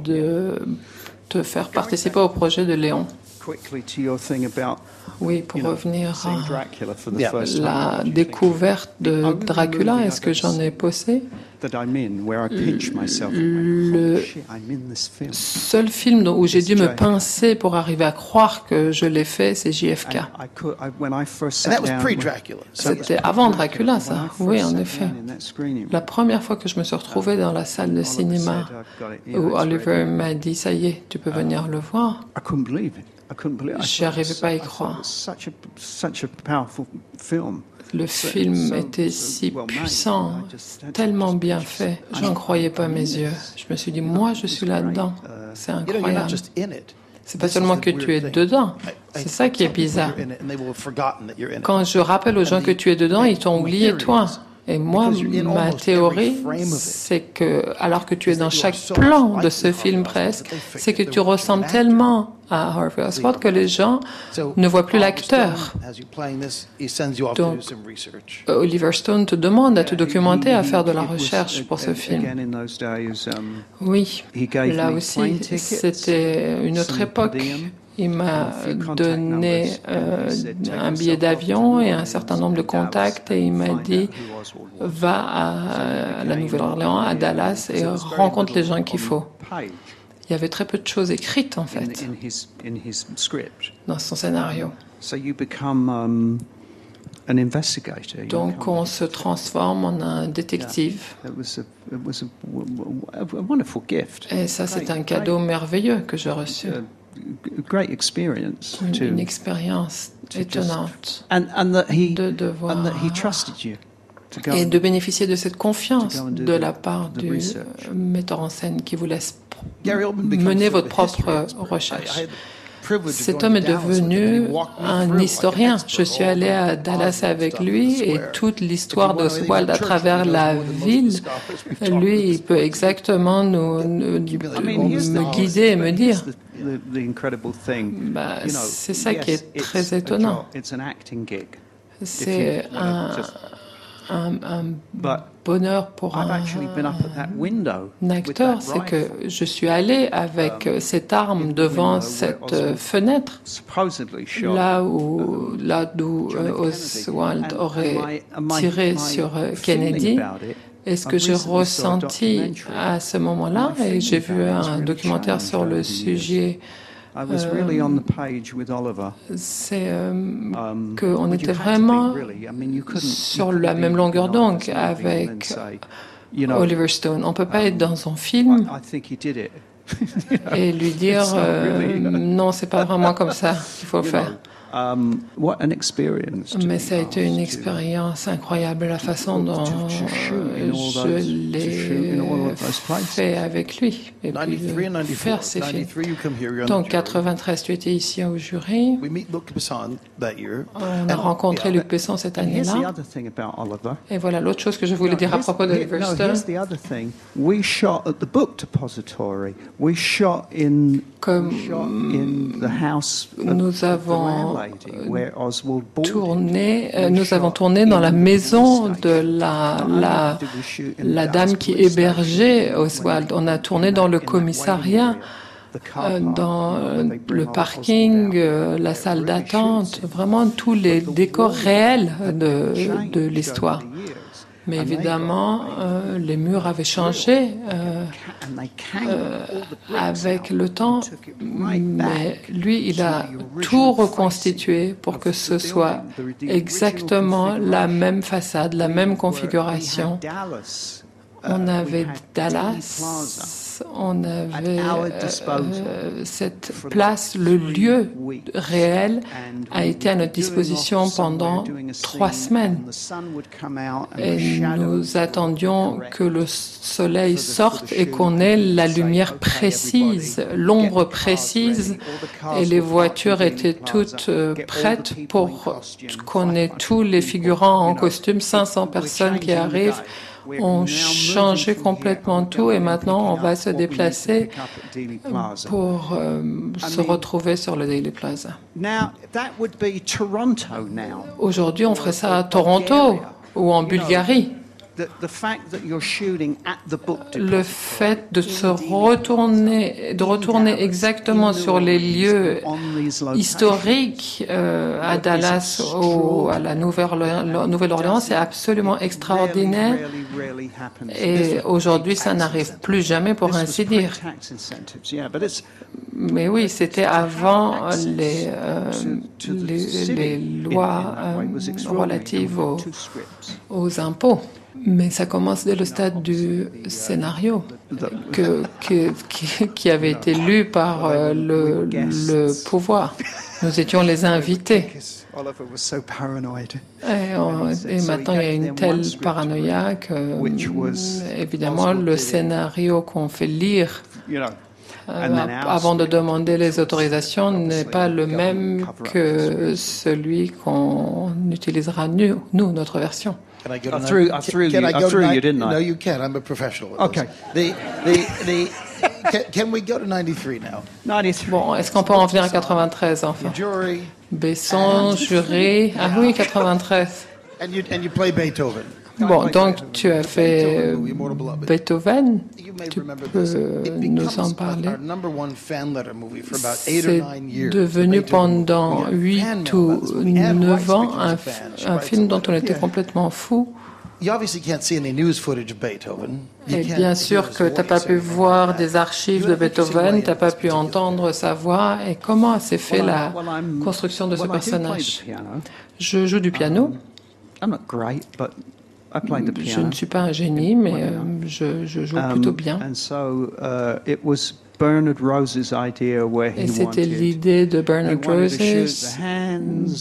de te faire participer au projet de Léon. Oui, pour revenir à la découverte de Dracula, est-ce que j'en ai posé? Le seul film où j'ai dû me pincer pour arriver à croire que je l'ai fait, c'est JFK. C'était avant Dracula, ça. Oui, en effet. La première fois que je me suis retrouvé dans la salle de cinéma où Oliver m'a dit, ça y est, tu peux venir le voir. Je n'arrivais pas à y croire. Le film était si puissant, tellement bien fait. Je n'en croyais pas mes yeux. Je me suis dit, moi, je suis là-dedans. C'est incroyable. C'est pas seulement que tu es dedans. C'est ça qui est bizarre. Quand je rappelle aux gens que tu es dedans, ils t'ont oublié toi. Et moi, ma théorie, c'est que, alors que tu es dans chaque plan de ce film presque, c'est que tu ressembles tellement à Harvey Oswald que les gens ne voient plus l'acteur. Donc, Oliver Stone te demande à te documenter, à faire de la recherche pour ce film. Oui, là aussi, c'était une autre époque. Il m'a donné euh, un billet d'avion et un certain nombre de contacts et il m'a dit va à la Nouvelle-Orléans, à Dallas et rencontre les gens qu'il faut. Il y avait très peu de choses écrites en fait dans son scénario. Donc on se transforme en un détective. Et ça, c'est un cadeau merveilleux que j'ai reçu une expérience étonnante de devoir et de bénéficier de cette confiance de la part du metteur en scène qui vous laisse mener votre propre recherche. Cet homme est devenu un historien. Je suis allé à Dallas avec lui et toute l'histoire d'Oswald à travers la ville, lui, il peut exactement nous, me guider et me dire. Bah, c'est ça qui est très étonnant. C'est un, un, bonheur pour un, acteur, c'est que je suis allé avec um, cette arme devant cette fenêtre, là où là d'où Oswald aurait tiré sur Kennedy. Et ce que j'ai ressenti à ce moment-là, et j'ai vu un documentaire sur le sujet c'est euh, um, qu'on était vraiment sur la même longueur d'onde avec Oliver Stone. On ne peut pas être dans son film et lui dire euh, non, c'est pas vraiment comme ça qu'il faut faire. Um, Mais ça a été une expérience incroyable, la façon dont je l'ai fait avec lui et puis faire ces films. Donc, 93, tu étais ici au jury. On a rencontré Luc Besson cette année-là. Et voilà l'autre chose que je voulais dire à propos de Stone. Comme nous avons tourné, euh, nous avons tourné dans la maison de la, la, la dame qui hébergeait Oswald. On a tourné dans le commissariat euh, dans le parking, la salle d'attente, vraiment tous les décors réels de, de l'histoire. Mais évidemment, euh, les murs avaient changé euh, euh, avec le temps, mais lui, il a tout reconstitué pour que ce soit exactement la même façade, la même configuration. On avait Dallas on avait euh, cette place, le lieu réel a été à notre disposition pendant trois semaines. Et nous attendions que le soleil sorte et qu'on ait la lumière précise, l'ombre précise, et les voitures étaient toutes euh, prêtes pour qu'on ait tous les figurants en costume, 500 personnes qui arrivent ont changé complètement tout et maintenant on va se déplacer pour euh, se retrouver sur le Daily Plaza. Aujourd'hui, on ferait ça à Toronto ou en Bulgarie le fait de se retourner, de retourner exactement sur les lieux historiques euh, à Dallas ou à la Nouvelle-Orléans, c'est absolument extraordinaire. Et aujourd'hui, ça n'arrive plus jamais, pour ainsi dire. Mais oui, c'était avant les, euh, les, lois euh, relatives aux impôts. Mais ça commence dès le stade du scénario que, qui avait été lu par euh, le, pouvoir. Nous étions les invités. Et, maintenant, il y a une telle paranoïa que, évidemment, le scénario qu'on fait lire euh, avant de demander les autorisations n'est pas le même que celui qu'on utilisera nous, notre version. Can I go I threw, I threw can, you, I, go I threw you, didn't I? No, you can. I'm a professional. okay. The, the, the, can, can, we go to 93 now? 93. Bon, est-ce qu'on peut en venir à 93 enfin? Jury. Besson, jury. Ah oui, 93. And you, and you play Beethoven. Bon, donc tu as fait Beethoven, tu peux nous en parler. C'est devenu pendant 8 ou 9 ans un, un film dont on était complètement fou. Et bien sûr que tu n'as pas pu voir des archives de Beethoven, tu n'as pas pu entendre sa voix. Et comment s'est fait la construction de ce personnage? Je joue du piano. Je ne suis pas un génie, mais euh, je, je, joue um, plutôt bien. Et c'était l'idée de Bernard Roses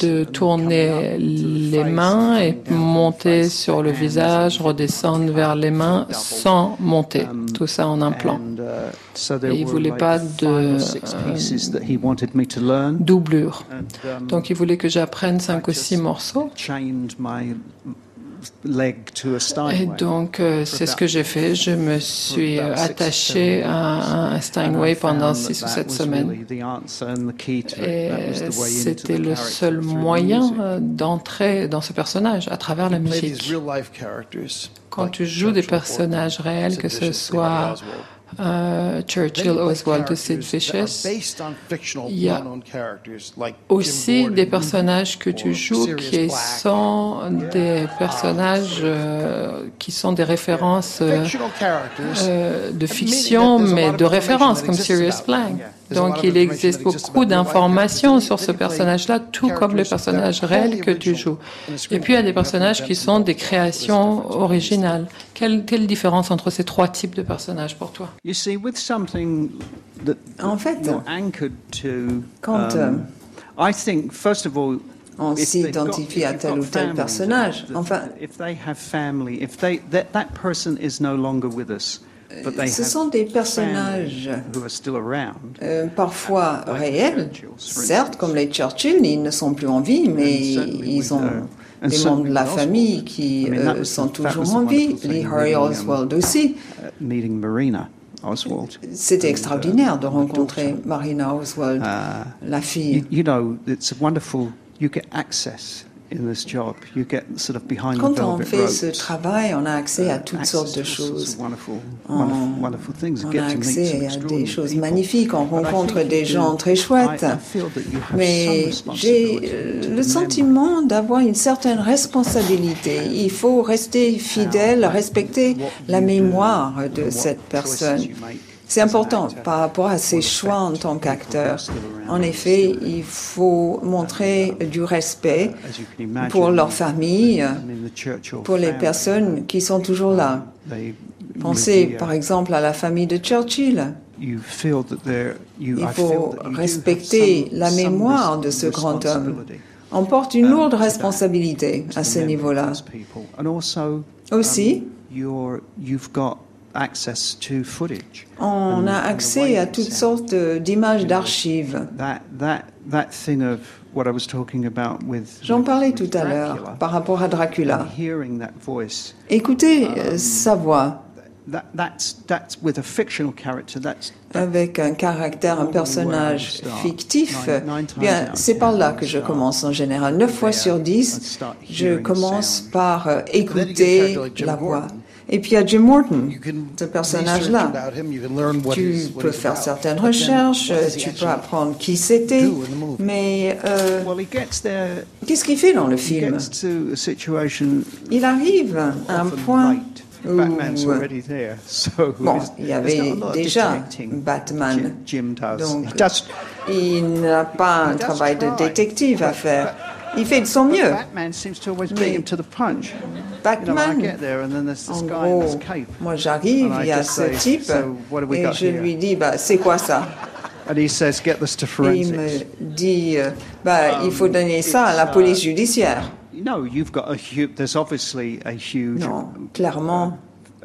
de tourner les mains et monter sur le visage, redescendre vers les mains sans monter. Um, Tout ça en un plan. Uh, et il ne voulait pas de euh, doublure. Um, Donc il voulait que j'apprenne cinq ou six morceaux. Et donc, euh, c'est ce que j'ai fait. Je me suis attaché à un Steinway pendant six ou sept semaines. Et c'était le seul moyen euh, d'entrer dans ce personnage à travers la musique. Quand tu joues des personnages réels, que ce soit euh, Churchill, Oswald de Sid Vicious. Il y a aussi des personnages que tu joues qui sont des personnages euh, qui sont des références euh, de fiction, mais de référence, comme Sirius Black. Donc il existe beaucoup d'informations sur ce personnage-là, tout comme les personnages réels que tu joues. Et puis il y a des personnages qui sont des créations originales. Quelle, quelle différence entre ces trois types de personnages pour toi? En fait, quand um, euh, on s'identifie à tel ou tel personnage, enfin, ce sont des personnages euh, parfois réels, certes, comme les Churchill, ils ne sont plus en vie, mais ils ont des membres de la famille qui euh, sont toujours en vie, les Harry Oswald aussi. Oswald. C'était uh, extraordinaire de rencontrer Marina Oswald, uh, la fille. You, you know, it's wonderful. You get access quand on fait ce travail, on a accès à toutes sortes de choses. On, on a accès à des choses magnifiques, on rencontre des gens très chouettes. Mais j'ai euh, le sentiment d'avoir une certaine responsabilité. Il faut rester fidèle, respecter la mémoire de cette personne. C'est important par rapport à ses choix en tant qu'acteur. En effet, il faut montrer du respect pour leur famille, pour les personnes qui sont toujours là. Pensez par exemple à la famille de Churchill. Il faut respecter la mémoire de ce grand homme. On porte une lourde responsabilité à ce niveau-là. Aussi, on a accès à toutes sortes d'images d'archives. J'en parlais tout à l'heure par rapport à Dracula. Écoutez euh, sa voix. Avec un caractère, un personnage fictif, bien, c'est par là que je commence en général. Neuf fois sur dix, je commence par euh, écouter la voix. Et puis il y a Jim Morton, ce personnage-là. Tu peux faire certaines recherches, tu peux apprendre qui c'était, mais euh, qu'est-ce qu'il fait dans le film? Il arrive à un point où, bon, il y avait déjà Batman, donc il n'a pas un travail de détective à faire. Il fait de son mieux. Batman, en gros, moi j'arrive, il y a ce type, et je lui dis, bah, c'est quoi ça? Et il me dit, euh, bah, il faut donner ça à la police judiciaire. Non, clairement,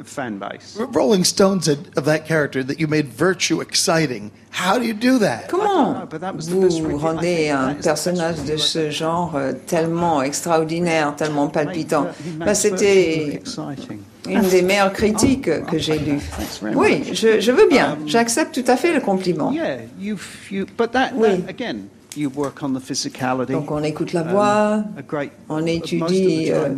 fan base. Rolling Stone said of that character that you made virtue exciting. How do you do that? Comment vous rendez un personnage de ce genre euh, tellement extraordinaire, tellement palpitant ben, C'était une des meilleures critiques que j'ai lues. Oui, je, je veux bien. Um, J'accepte tout à fait le compliment. Oui. Donc on écoute la voix, um, on étudie euh,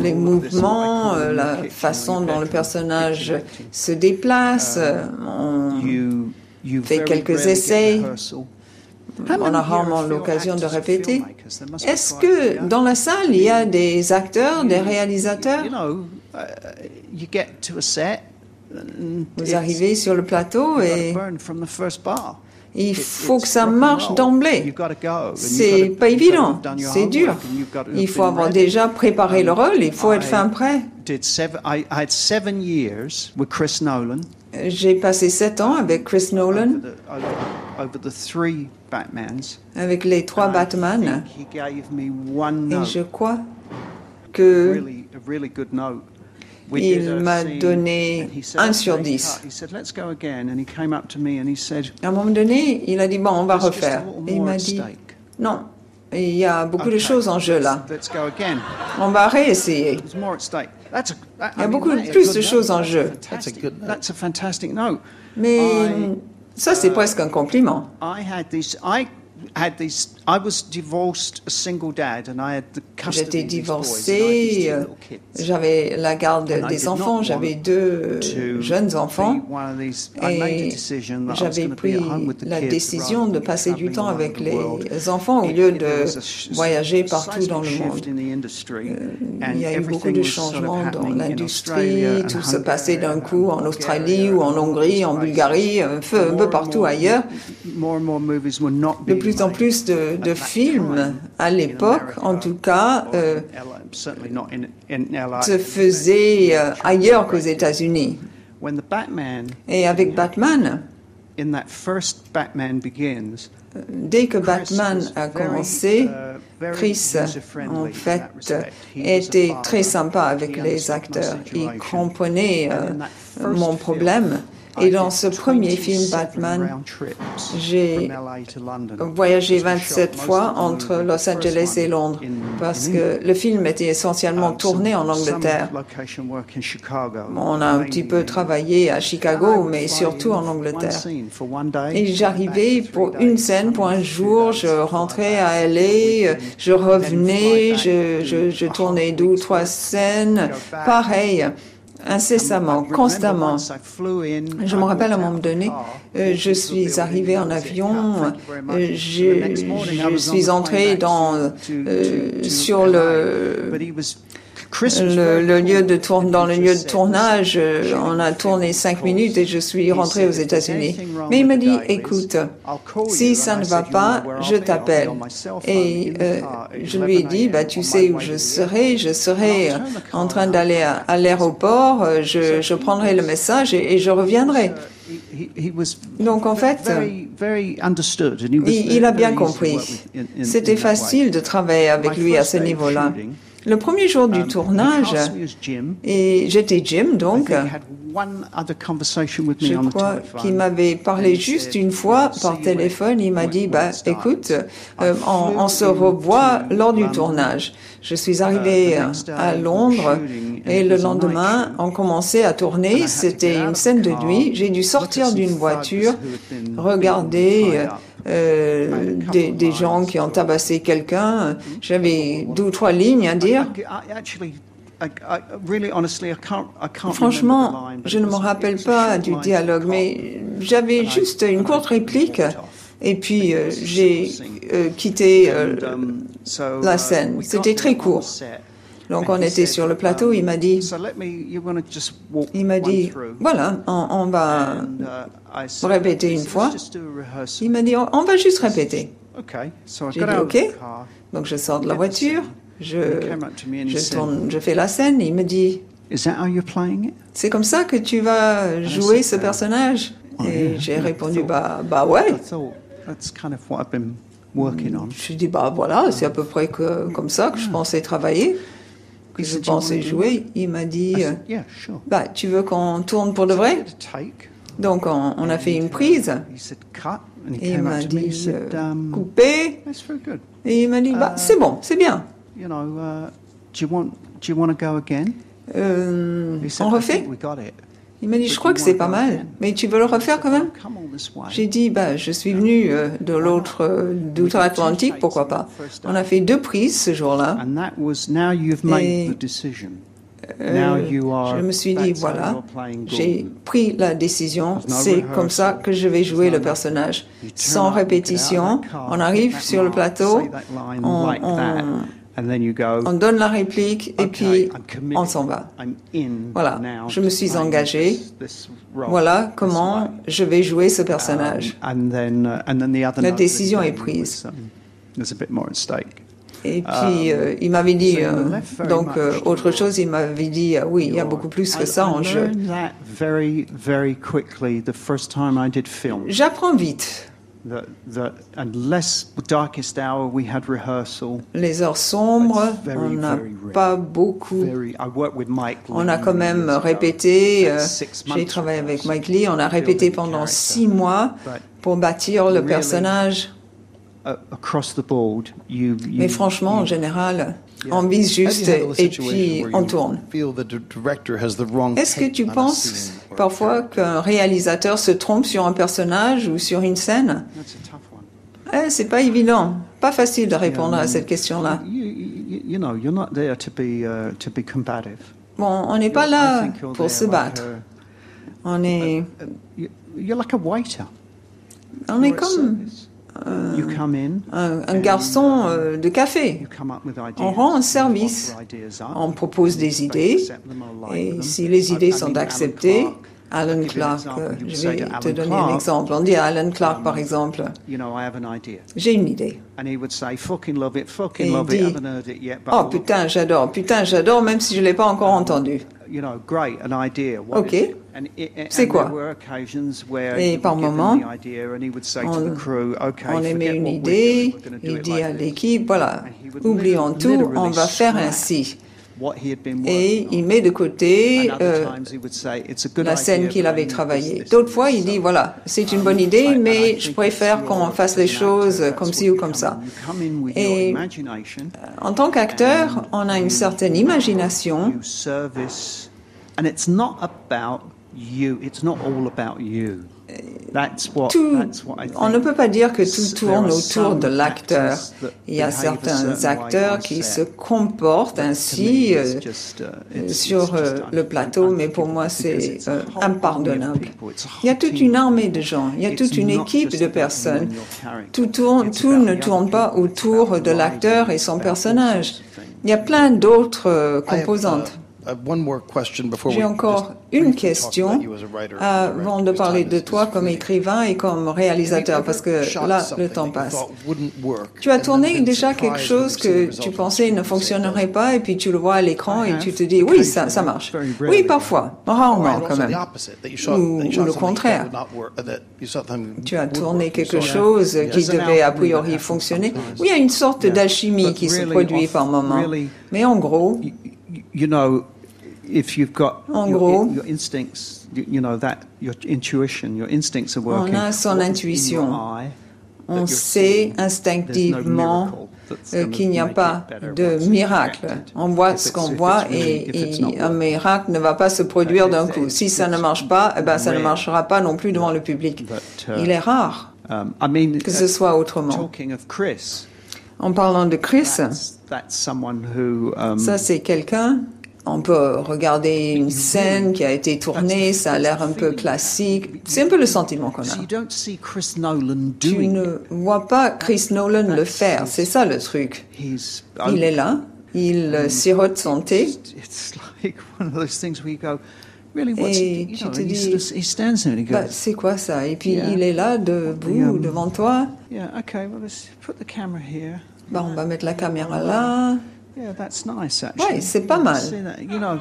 les mouvements, euh, la façon dont le personnage se déplace, um, on fait quelques essais. On a rarement l'occasion de répéter. Est-ce que dans la salle, il y a des acteurs, des réalisateurs? uh, Vous arrivez sur le plateau et il faut que ça marche d'emblée. C'est pas évident, c'est dur. Il faut avoir déjà préparé le rôle, il faut être fin prêt. J'ai passé sept ans avec Chris Nolan, avec les trois Batman, et je crois que il m'a donné 1 sur 10. À un moment donné, il a dit, bon, on va refaire. Et il m'a dit, non, il y a beaucoup de choses en jeu là. On va réessayer. Il y a beaucoup plus de choses en jeu. Mais ça, c'est presque un compliment. J'étais divorcé, euh, j'avais la garde des enfants, j'avais deux jeunes enfants. et j'avais pris la décision de passer du temps avec les enfants au lieu de voyager partout dans le monde. Euh, il y a eu beaucoup de changements dans l'industrie, tout se passait d'un coup en Australie ou en Hongrie, en Bulgarie, un peu partout ailleurs. De plus en plus de, de films à l'époque, en tout cas, euh, se faisaient euh, ailleurs qu'aux États-Unis. Et avec Batman, dès que Batman a commencé, Chris, en fait, était très sympa avec les acteurs. Il comprenait euh, mon problème Et dans ce premier film, Batman, j'ai voyagé 27 fois entre Los Angeles et Londres parce que le film était essentiellement um, tourné en Angleterre. On a un petit peu travaillé à Chicago, mais surtout en Angleterre. Et j'arrivais pour une scène, pour un jour, je rentrais à LA, je revenais, je, je, je tournais deux ou trois scènes, pareil incessamment, constamment. Je me rappelle à un moment donné, euh, je suis arrivé en avion, euh, je, je, suis entré dans, euh, sur le le, lieu de tourne, dans le lieu de tournage, euh, on a tourné cinq minutes et je suis rentré aux États-Unis. Mais il m'a dit, écoute, si ça ne va pas, je t'appelle. Et euh, je lui ai dit, bah, tu sais où je serai, je serai en train d'aller à, l'aéroport, euh, je, je, prendrai le message et, et je reviendrai. Donc en fait, il, il a bien compris. C'était facile de travailler avec lui à ce niveau-là. Le premier jour du um, tournage, et j'étais Jim donc, je crois qu'il m'avait parlé juste une fois par téléphone. Il m'a dit, bah, écoute, euh, on, se revoit lors du tournage. Je suis arrivé uh, à Londres et le lendemain, on commençait à tourner. C'était une scène de nuit. J'ai dû sortir d'une voiture, regarder euh, des, des, gens qui ont tabassé quelqu'un. J'avais deux ou trois lignes à dire. Franchement, je ne me rappelle pas du dialogue, mais j'avais juste une courte réplique. Et puis euh, j'ai euh, quitté la scène. C'était très court. Donc on était sur le plateau, il m'a dit, il m'a dit, voilà, on, va répéter une fois. Il m'a dit, on, va juste répéter. J'ai dit, ok. Donc je sors de la voiture, je, je tourne, je fais la scène, il me dit, c'est comme ça que tu vas jouer ce personnage Et j'ai répondu, bah, bah ouais. Je dis, bah voilà, c'est à peu près que, comme ça que je pensais travailler que je pensais jouer, il m'a dit, euh, bah, tu veux qu'on tourne pour de vrai Donc on, a fait une prise. Et il m'a dit, euh, um, couper. Et il m'a dit, bah, uh, c'est bon, c'est bien. Euh, on refait il m'a dit, je crois que c'est pas mal, mais tu veux le refaire quand même? J'ai dit, bah, je suis venu euh, de l'autre, euh, d'outre-Atlantique, pourquoi pas. On a fait deux prises ce jour-là. Et euh, je me suis dit, voilà, j'ai pris la décision, c'est comme ça que je vais jouer le personnage. Sans répétition, on arrive sur le plateau, on, on donne la réplique et puis on s'en va. Voilà, je me suis engagé. Voilà comment je vais jouer ce personnage. Um, uh, la décision est prise. Et puis, euh, um, il m'avait dit, euh, donc, euh, autre chose, il m'avait dit, ah oui, il y a beaucoup plus que ça en jeu. J'apprends vite. Les heures sombres, on n'a pas beaucoup. On a quand même répété. Euh, j'ai travaillé avec Mike Lee. On a répété pendant six mois pour bâtir le personnage. Mais franchement, en général, on vise juste et puis on tourne. Est-ce que tu penses parfois qu'un réalisateur se trompe sur un personnage ou sur une scène? Eh, C'est pas évident, pas facile de répondre à cette question-là. Bon, on n'est pas là pour se battre. On est. On est comme un, garçon euh, de café. On rend un service, on propose des idées, et si les idées sont acceptées, Alan Clark, euh, je vais te donner un exemple. On dit à Alan Clark, par exemple, j'ai une idée. Et il dit, oh putain, j'adore, putain, j'adore, même si je ne l'ai pas encore entendu. Ok. C'est quoi? Et par moment, on, émet une idée, il dit à l'équipe, voilà, oublions tout, on va faire ainsi. Et il met de côté euh, la scène qu'il avait travaillée. D'autres fois, il dit, voilà, c'est une bonne idée, mais je préfère qu'on fasse les choses comme ci ou comme ça. Et en tant qu'acteur, on a une certaine imagination. On ne peut pas dire que tout tourne autour de l'acteur. Il y a certains acteurs qui se comportent ainsi euh, uh, sur euh, le plateau, mais pour moi c'est euh, impardonnable. Il y a toute une armée de gens, il y a toute une équipe de personnes. Tout, tourne, tout ne tourne pas autour de l'acteur et son personnage. Il y a plein d'autres composantes. J'ai encore une question avant de parler de toi comme écrivain et comme réalisateur, parce que là, le temps passe. Tu as tourné déjà quelque chose que tu pensais ne fonctionnerait pas, et puis tu le vois à l'écran et tu te dis, oui, ça, ça marche. Oui, parfois, rarement quand même. Ou, le contraire. Tu as tourné quelque chose qui devait a priori fonctionner. Oui, il y a une sorte d'alchimie qui se produit par moment. Mais en gros, if you've got en your, gros, your instincts, you know that your intuition, your instincts are working. On a son intuition. On sait instinctivement euh, qu'il n'y a pas de miracle. On voit ce qu'on voit et, et, un miracle ne va pas se produire d'un coup. Si ça ne marche pas, eh ben, ça ne marchera pas non plus devant le public. Uh, Il est rare um, que ce soit autrement. En parlant de Chris, um, ça c'est quelqu'un on peut regarder une scène qui a été tournée, ça a l'air un peu classique. C'est un peu le sentiment qu'on a. Tu ne vois pas Chris Nolan le faire, c'est ça le truc. Il est là, il sirote son thé. Et tu te dis, bah, c'est quoi ça? Et puis il est là, debout, devant toi. Bah, on va mettre la caméra là. Yeah, that's nice actually. Ouais, c'est pas mal. You know,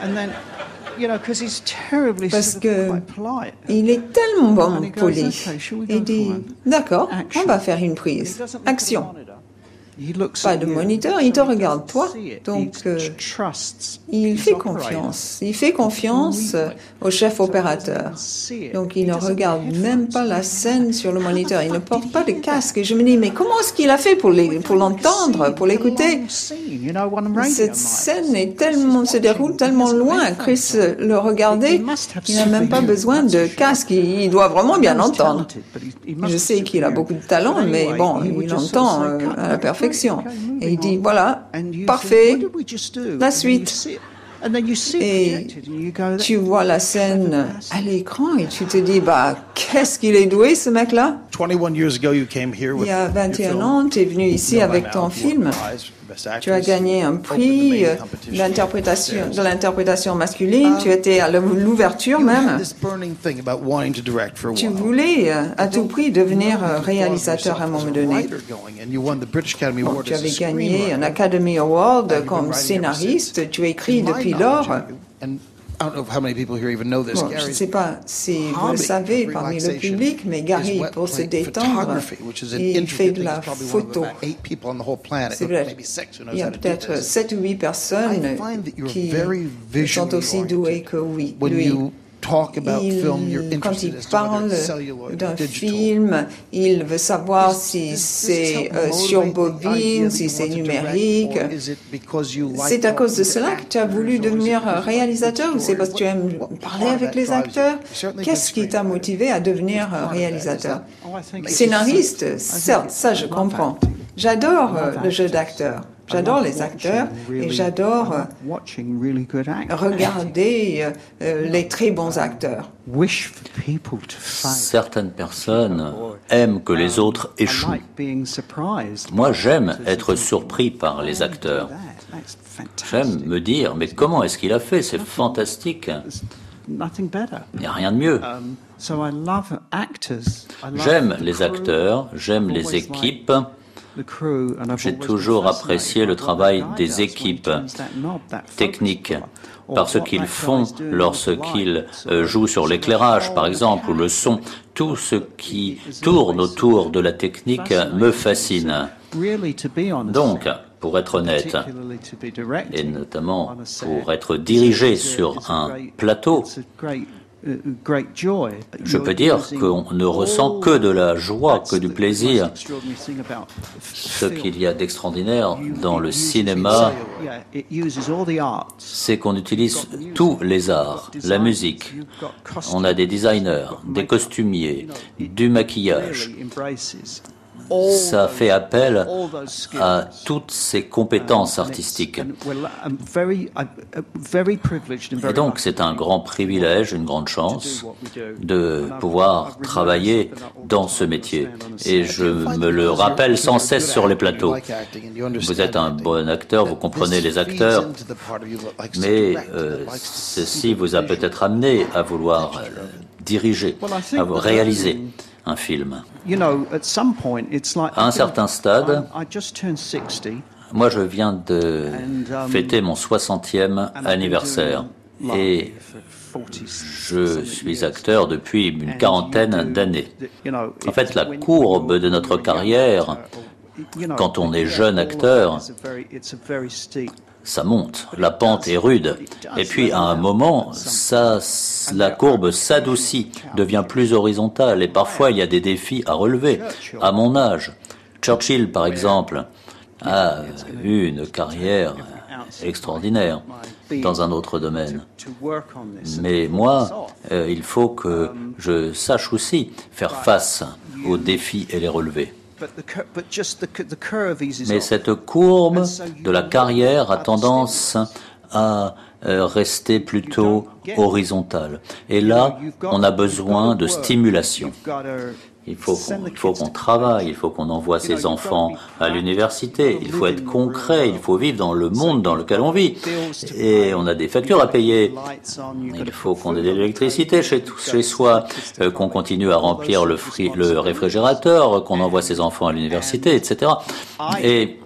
and then, you know, because he's terribly Parce que il est tellement bon poli. Il dit, d'accord, on va faire une prise. Action pas de moniteur, il te regarde toi. Donc, euh, il fait confiance. Il fait confiance au chef opérateur. Donc, il ne regarde même pas la scène sur le moniteur. Il ne porte pas de casque. Et je me dis, mais comment est-ce qu'il a fait pour l'entendre, pour l'écouter Cette scène est tellement, se déroule tellement loin. Chris le regardait. Il n'a même pas besoin de casque. Il doit vraiment bien entendre. Je sais qu'il a beaucoup de talent, mais bon, il entend euh, à la perfection. Et il dit, voilà, parfait, la suite. Et tu vois la scène à l'écran et tu te dis, bah, qu'est-ce qu'il est doué ce mec-là? Il y a 21 ans, tu es venu ici avec ton film. Tu as gagné un prix euh, de l'interprétation masculine. Tu étais à l'ouverture même. Tu voulais euh, à tout prix devenir euh, réalisateur à un moment donné. tu avais gagné un Academy Award comme scénariste. Tu écris depuis lors. Je ne sais pas si vous le savez parmi le public, mais Gary, pour se détendre, il fait de la photo. Il y a peut-être 7 ou 8 personnes qui sont aussi douées que oui, quand il parle d'un film, il veut savoir si c'est euh, sur bobine, si c'est numérique. C'est à cause de cela que tu as voulu devenir réalisateur ou c'est parce que tu aimes parler avec les acteurs? Qu'est-ce qui t'a motivé à devenir réalisateur? Scénariste, certes, ça je comprends. J'adore euh, le jeu d'acteur. J'adore les acteurs et j'adore euh, regarder euh, euh, les très bons acteurs. Certaines personnes aiment que les autres échouent. Moi, j'aime être surpris par les acteurs. J'aime me dire, mais comment est-ce qu'il a fait? C'est fantastique. Il n'y a rien de mieux. J'aime les acteurs, j'aime les équipes. J'ai toujours apprécié le travail des équipes techniques par ce qu'ils font lorsqu'ils euh, jouent sur l'éclairage, par exemple, ou le son. Tout ce qui tourne autour de la technique me fascine. Donc, pour être honnête, et notamment pour être dirigé sur un plateau, je peux dire qu'on ne ressent que de la joie, que du plaisir. Ce qu'il y a d'extraordinaire dans le cinéma, c'est qu'on utilise tous les arts, la musique. On a des designers, des costumiers, du maquillage ça fait appel à toutes ces compétences artistiques. Et donc c'est un grand privilège, une grande chance de pouvoir travailler dans ce métier. Et je me le rappelle sans cesse sur les plateaux. Vous êtes un bon acteur, vous comprenez les acteurs, mais euh, ceci vous a peut-être amené à vouloir diriger, à réaliser un film. À un certain stade, moi je viens de um, fêter mon 60e anniversaire et je suis acteur depuis une quarantaine d'années. En fait, la courbe de notre carrière, quand on est jeune acteur, ça monte, la pente est rude. Et puis à un moment, ça, la courbe s'adoucit, devient plus horizontale et parfois il y a des défis à relever. À mon âge, Churchill par exemple a eu une carrière extraordinaire dans un autre domaine. Mais moi, euh, il faut que je sache aussi faire face aux défis et les relever. Mais cette courbe de la carrière a tendance à euh, rester plutôt horizontale. Et là, on a besoin de stimulation. Il faut qu'on qu'on travaille, il faut qu'on envoie ses enfants à l'université, il faut être concret, il faut vivre dans le monde dans lequel on vit. Et on a des factures à payer. Il faut qu'on ait de l'électricité chez, chez soi, euh, qu'on continue à remplir le, le réfrigérateur, qu'on envoie ses enfants à l'université, etc. Et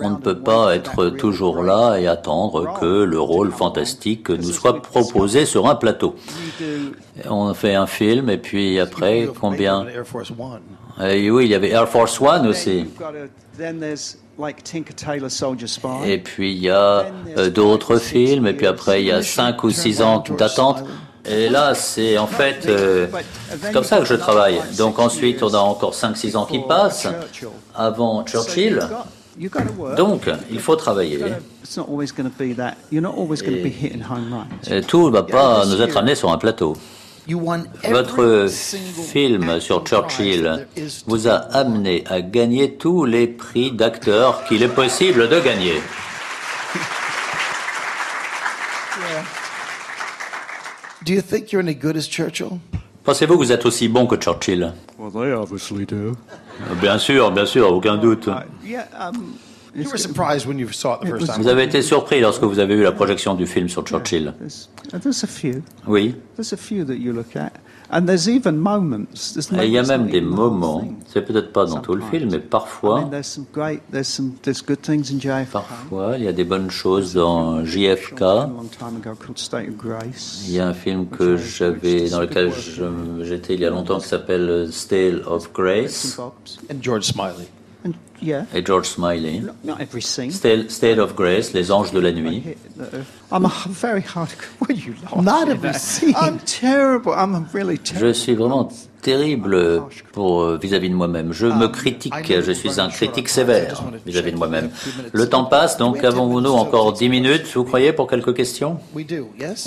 on ne peut pas être toujours là et attendre que le rôle fantastique nous soit proposé sur un plateau. On fait un film et puis après, combien et Oui, il y avait Air Force One aussi. Et puis il y a euh, d'autres films, et puis après il y a cinq ou six ans d'attente. Et là, c'est en fait euh, comme ça que je travaille. Donc ensuite, on a encore 5-6 ans qui passent avant Churchill. Donc, il faut travailler. Et tout ne va pas nous être amené sur un plateau. Votre film sur Churchill vous a amené à gagner tous les prix d'acteurs qu'il est possible de gagner. Do you think you're any good as Churchill? Pensez-vous que vous êtes aussi bon que Churchill? Well, they obviously do. Bien sûr, bien sûr, aucun doute. Um, you were surprised when you saw it the first time. Vous avez été surpris lorsque vous avez vu la projection du film sur Churchill. There's a few. Oui. There's a few that you look at. And there's even moments. There's Et il y a même des moments, c'est peut-être pas dans tout le film, mais parfois, parfois il y a des bonnes choses dans JFK. Il y a un film que j'avais, dans lequel j'étais il y a longtemps qui s'appelle Stale of Grace. And George Smiley. Et George Smiley. State, State of Grace, Les Anges de la Nuit. I'm a very hard. What you Not every scene. I'm terrible. I'm really terrible. Je suis vraiment terrible pour euh, vis-à-vis de moi-même. Je me critique, je suis un critique sévère vis-à-vis de moi-même. Le temps passe, donc avons-nous encore dix minutes, vous croyez, pour quelques questions?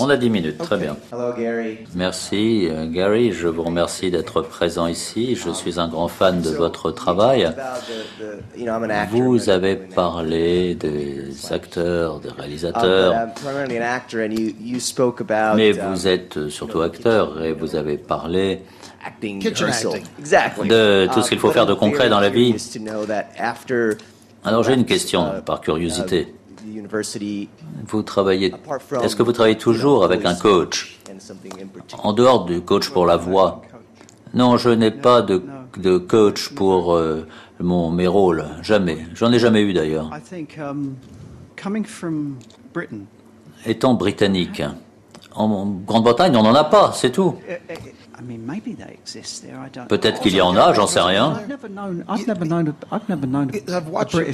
On a dix minutes, très bien. Merci, euh, Gary. Je vous remercie d'être présent ici. Je suis un grand fan de votre travail. Vous avez parlé des acteurs, des réalisateurs. Mais vous êtes surtout acteur et vous avez parlé de tout ce qu'il faut faire de concret dans la vie. Alors j'ai une question par curiosité. Vous travaillez, est-ce que vous travaillez toujours avec un coach En dehors du coach pour la voix? Non, je n'ai pas de, de coach pour euh, mon, mes rôles, jamais. J'en ai jamais eu d'ailleurs. Étant britannique, en Grande-Bretagne, on n'en a pas, c'est tout. Peut-être qu'il y en a, j'en sais rien.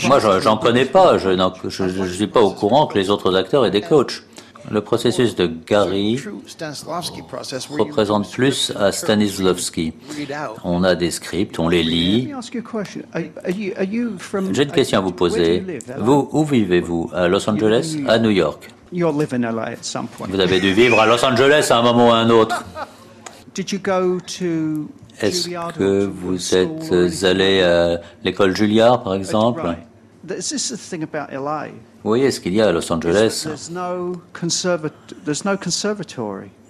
Moi, j'en connais pas. Je ne suis pas au courant que les autres acteurs aient des coachs. Le processus de Gary représente plus à Stanislavski. On a des scripts, on les lit. J'ai une question à vous poser. Vous, où vivez-vous? À Los Angeles? À New York Vous avez dû vivre à Los Angeles à un moment ou à un autre. Est-ce que vous êtes allé à l'école Juilliard, par exemple? Vous voyez ce qu'il y a à Los Angeles?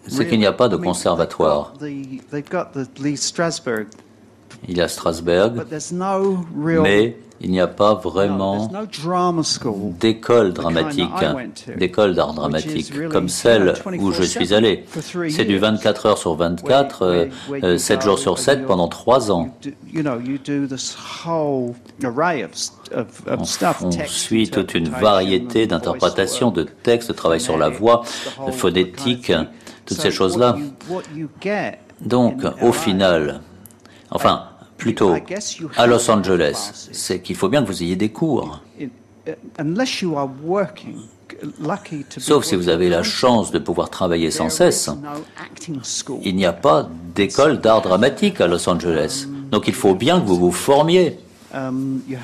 C'est qu'il n'y a pas de conservatoire. Il y a Strasbourg, mais il n'y a pas vraiment d'école dramatique, d'école d'art dramatique comme celle où je suis allé. C'est du 24 heures sur 24, 7 euh, euh, jours sur 7 pendant 3 ans. On, suit toute une variété d'interprétations, de textes, de travail sur la voix, de phonétique, toutes ces choses-là. Donc, au final, enfin, plutôt à Los Angeles, c'est qu'il faut bien que vous ayez des cours. Sauf si vous avez la chance de pouvoir travailler sans cesse. Il n'y a pas d'école d'art dramatique à Los Angeles. Donc il faut bien que vous vous formiez. Et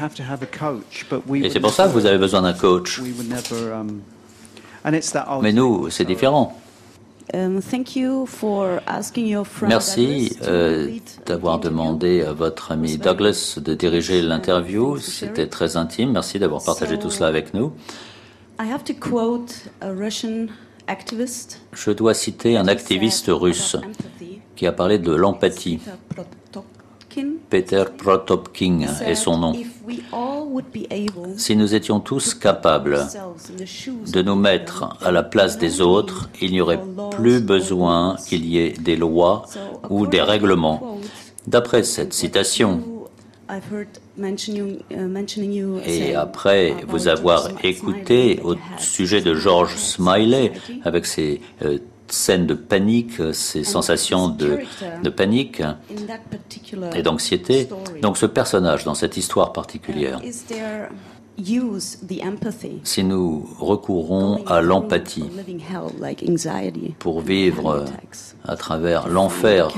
c'est pour ça que vous avez besoin d'un coach. Mais nous, c'est différent. Um, Merci euh, d'avoir demandé à votre ami Douglas de diriger l'interview. C'était très intime. Merci d'avoir partagé tout cela avec nous. Je dois citer un activiste russe qui a parlé de l'empathie. Peter Protopkin est son nom. Si nous étions tous capables de nous mettre à la place des autres, il n'y aurait plus besoin qu'il y ait des lois ou des règlements. D'après cette citation, et après vous avoir écouté au sujet de George Smiley avec ses euh, scènes de panique, ces sensations de, de panique et d'anxiété. Donc ce personnage dans cette histoire particulière, si nous recourons à l'empathie pour vivre à travers l'enfer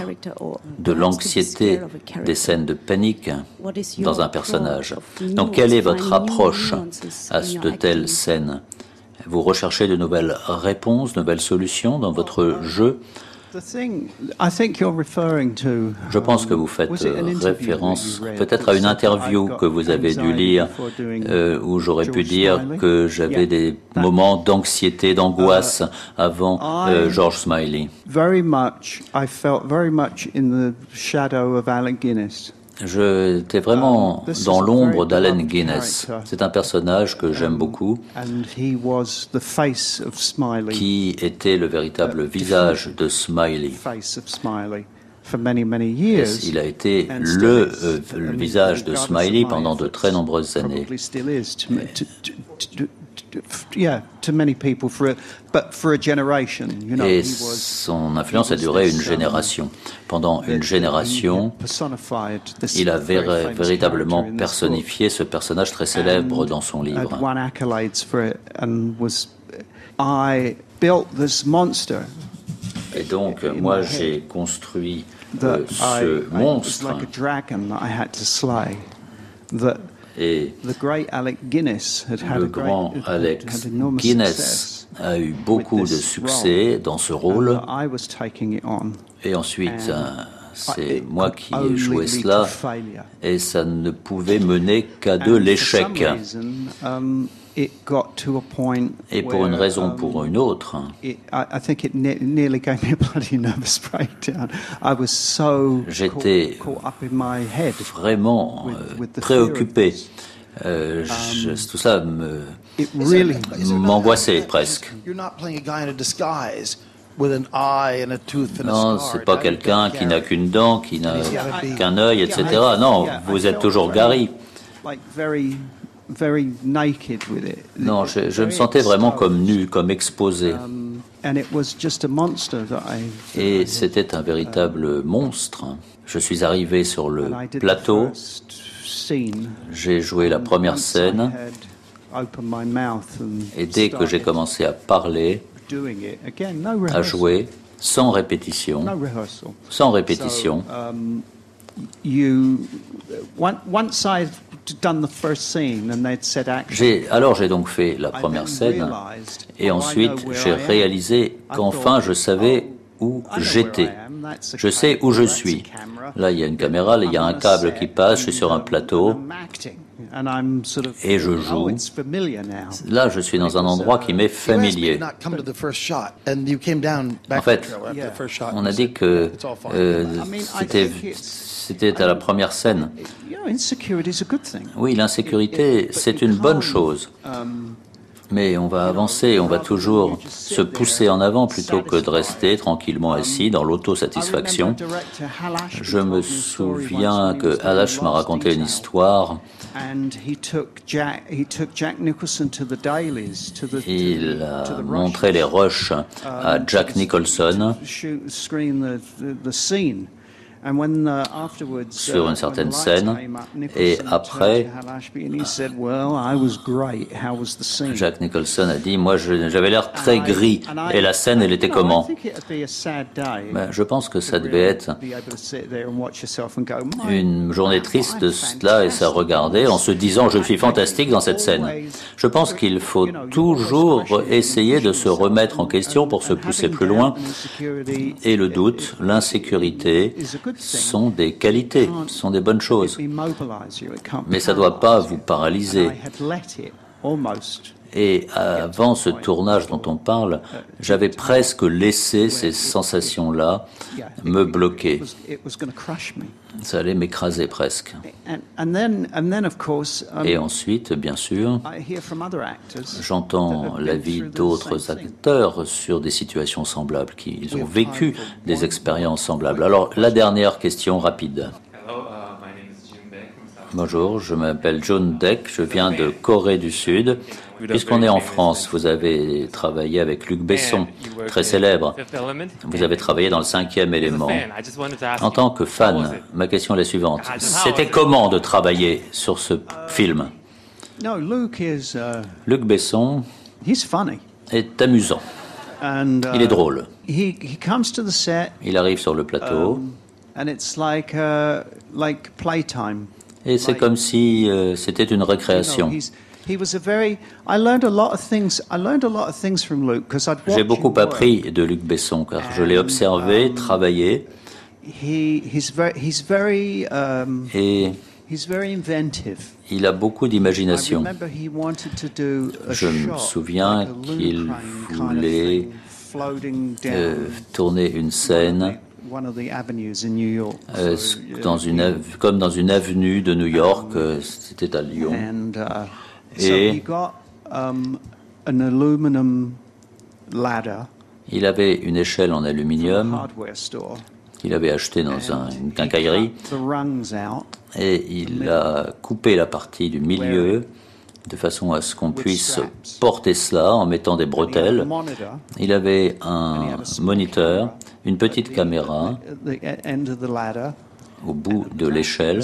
de l'anxiété des scènes de panique dans un personnage, donc quelle est votre approche à de telles scènes vous recherchez de nouvelles réponses, de nouvelles solutions dans votre jeu. Je pense que vous faites référence peut-être à une interview que vous avez dû lire euh, où j'aurais pu dire que j'avais des moments d'anxiété, d'angoisse avant euh, George Smiley. J'étais vraiment um, dans l'ombre d'Allen Guinness. C'est un personnage que j'aime um, beaucoup, qui était le véritable visage de Smiley. il a été le, euh, le visage de Smiley pendant de très nombreuses années. Et son influence a duré une génération. Pendant une génération, il a véritablement personnifié ce personnage très célèbre dans son livre. Et donc, moi, j'ai construit euh, ce monstre et le grand Alec Guinness a eu beaucoup de succès dans ce rôle. Et ensuite, euh, c'est moi qui ai joué cela et ça ne pouvait mener qu'à de l'échec. Et pour une raison ou pour une autre, j'étais vraiment euh, préoccupé. Euh, um, tout ça m'angoissait presque. Non, c'est pas quelqu'un qui n'a qu'une dent, qui n'a qu'un œil, etc. Non, vous êtes toujours Gary. Non, je, me sentais vraiment comme nu, comme exposé. Um, Et c'était un véritable monstre. Je suis arrivé sur le plateau. J'ai joué la première scène. Et dès que j'ai commencé à parler, à jouer, sans répétition, sans répétition, um, alors j'ai donc fait la première scène et ensuite j'ai réalisé qu'enfin je savais où j'étais. Je sais où je suis. Là, il y a une caméra, il y a un câble qui passe, je suis sur un plateau et je joue. Là, je suis dans un endroit qui m'est familier. En fait, on a dit que euh, c'était à la première scène. Oui, l'insécurité, c'est une bonne chose. Mais on va avancer, on va toujours se pousser en avant plutôt que de rester tranquillement assis dans l'autosatisfaction. Je me souviens que Halash m'a raconté une histoire. Il a montré les rushs à Jack Nicholson sur une certaine scène. Et après, Jack Nicholson a dit, moi j'avais l'air très gris. Et la scène, elle était comment? ben, Je pense que ça devait être une journée triste de cela et ça regarder en se disant, je suis fantastique dans cette scène. Je pense qu'il faut toujours essayer de se remettre en question pour se pousser plus loin. Et le doute, l'insécurité, sont des qualités, sont des bonnes choses. Mais ça ne doit pas vous paralyser. Et avant ce tournage dont on parle, j'avais presque laissé ces sensations-là me bloquer. Ça allait m'écraser presque. Et ensuite, bien sûr, j'entends l'avis d'autres acteurs sur des situations semblables, qui ont vécu des expériences semblables. Alors, la dernière question rapide. Bonjour, je m'appelle John Deck, je viens de Corée du Sud. Puisqu'on est en France, vous avez travaillé avec Luc Besson, très célèbre. Vous avez travaillé dans le cinquième élément. En tant que fan, ma question est la suivante. C'était comment de travailler sur ce film? Luc Besson est amusant. Il est drôle. Il arrive sur le plateau. Et c'est comme si euh, c'était une récréation. J'ai beaucoup appris de Luc Besson car je l'ai observé, um, travaillé. et il a beaucoup d'imagination. Je me souviens qu'il voulait euh, tourner une scène euh, dans une, comme dans une avenue de New York, euh, c'était à Lyon. Uh, et um, il avait une échelle en aluminium qu'il avait acheté dans une quincaillerie. et il a coupé la partie du milieu de façon à ce qu'on puisse porter cela en mettant des bretelles. Il avait un moniteur, une petite caméra au bout de l'échelle.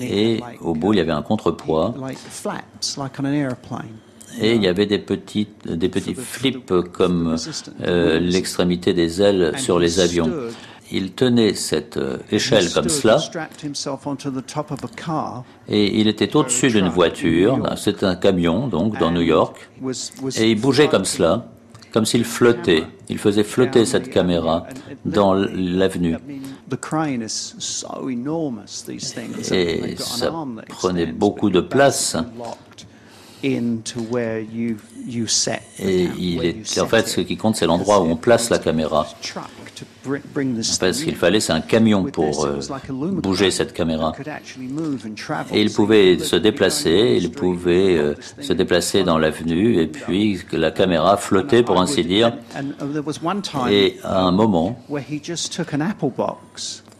et au bout, il y avait un contrepoids. Et il y avait des, petites, des petits flips comme euh, l'extrémité des ailes sur les avions. Il tenait cette euh, échelle comme cela. et il était au-dessus d'une voiture, c'est un camion donc dans New York, et il bougeait comme cela, comme s'il flottait. Il faisait flotter cette caméra dans l'avenue. Et ça prenait beaucoup de place. Et il est, en fait, ce qui compte, c'est l'endroit où on place la caméra. Parce qu'il fallait, c'est un camion pour euh, bouger cette caméra. Et il pouvait se déplacer, il pouvait euh, se déplacer dans l'avenue, et puis la caméra flottait, pour ainsi dire. Et à un moment,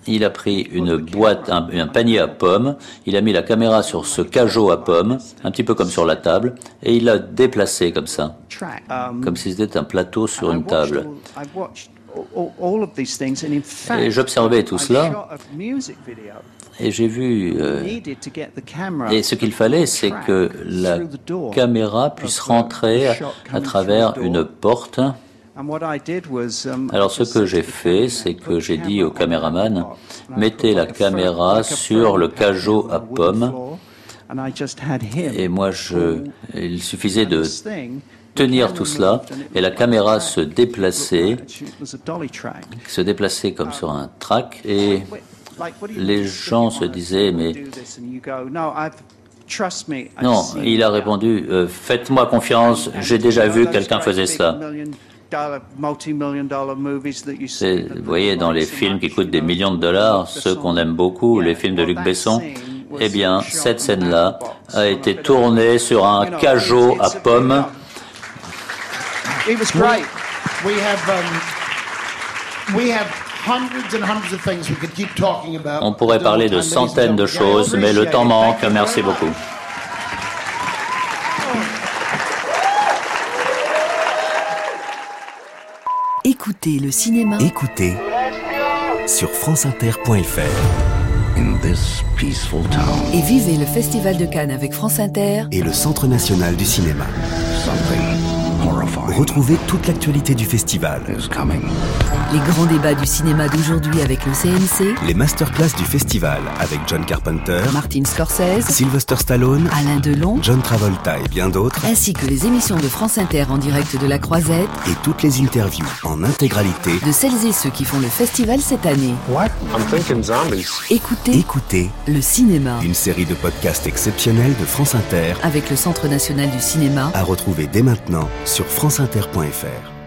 il a pris une boîte, un, panier à pommes, il a mis la caméra sur ce cajot à pommes, un petit peu comme sur la table, et il l'a déplacé comme ça, comme si c'était un plateau sur une table. Et j'observais tout cela. Et j'ai vu. Euh, et ce qu'il fallait, c'est que la caméra puisse rentrer à travers une porte Um, Alors ce que j'ai fait, c'est que j'ai dit au caméraman, mettez la caméra sur le cajot à pommes. Et moi, je, il suffisait de tenir tout cela et la caméra se déplaçait, se déplaçait comme sur un track et les gens se disaient mais non, il a répondu euh, faites-moi confiance, j'ai déjà vu quelqu'un faisait cela. Vous voyez, dans les films qui coûtent des millions de dollars, ceux qu'on aime beaucoup, les films de Luc Besson, eh bien, cette scène-là a été tournée sur un cajot à pommes. On pourrait parler de centaines de choses, mais le temps manque. Merci beaucoup. Écoutez le cinéma. Écoutez sur franceinter.fr. Et vivez le Festival de Cannes avec France Inter et le Centre national du cinéma. Retrouvez toute l'actualité du festival. Les grands débats du cinéma d'aujourd'hui avec le CNC. Les masterclass du festival avec John Carpenter, Martin Scorsese, Sylvester Stallone, Alain Delon, John Travolta et bien d'autres. Ainsi que les émissions de France Inter en direct de la Croisette. Et toutes les interviews en intégralité de celles et ceux qui font le festival cette année. What? I'm thinking zombies. Écoutez, écoutez le cinéma. Une série de podcasts exceptionnels de France Inter avec le Centre national du cinéma à retrouver dès maintenant sur franceinter.fr.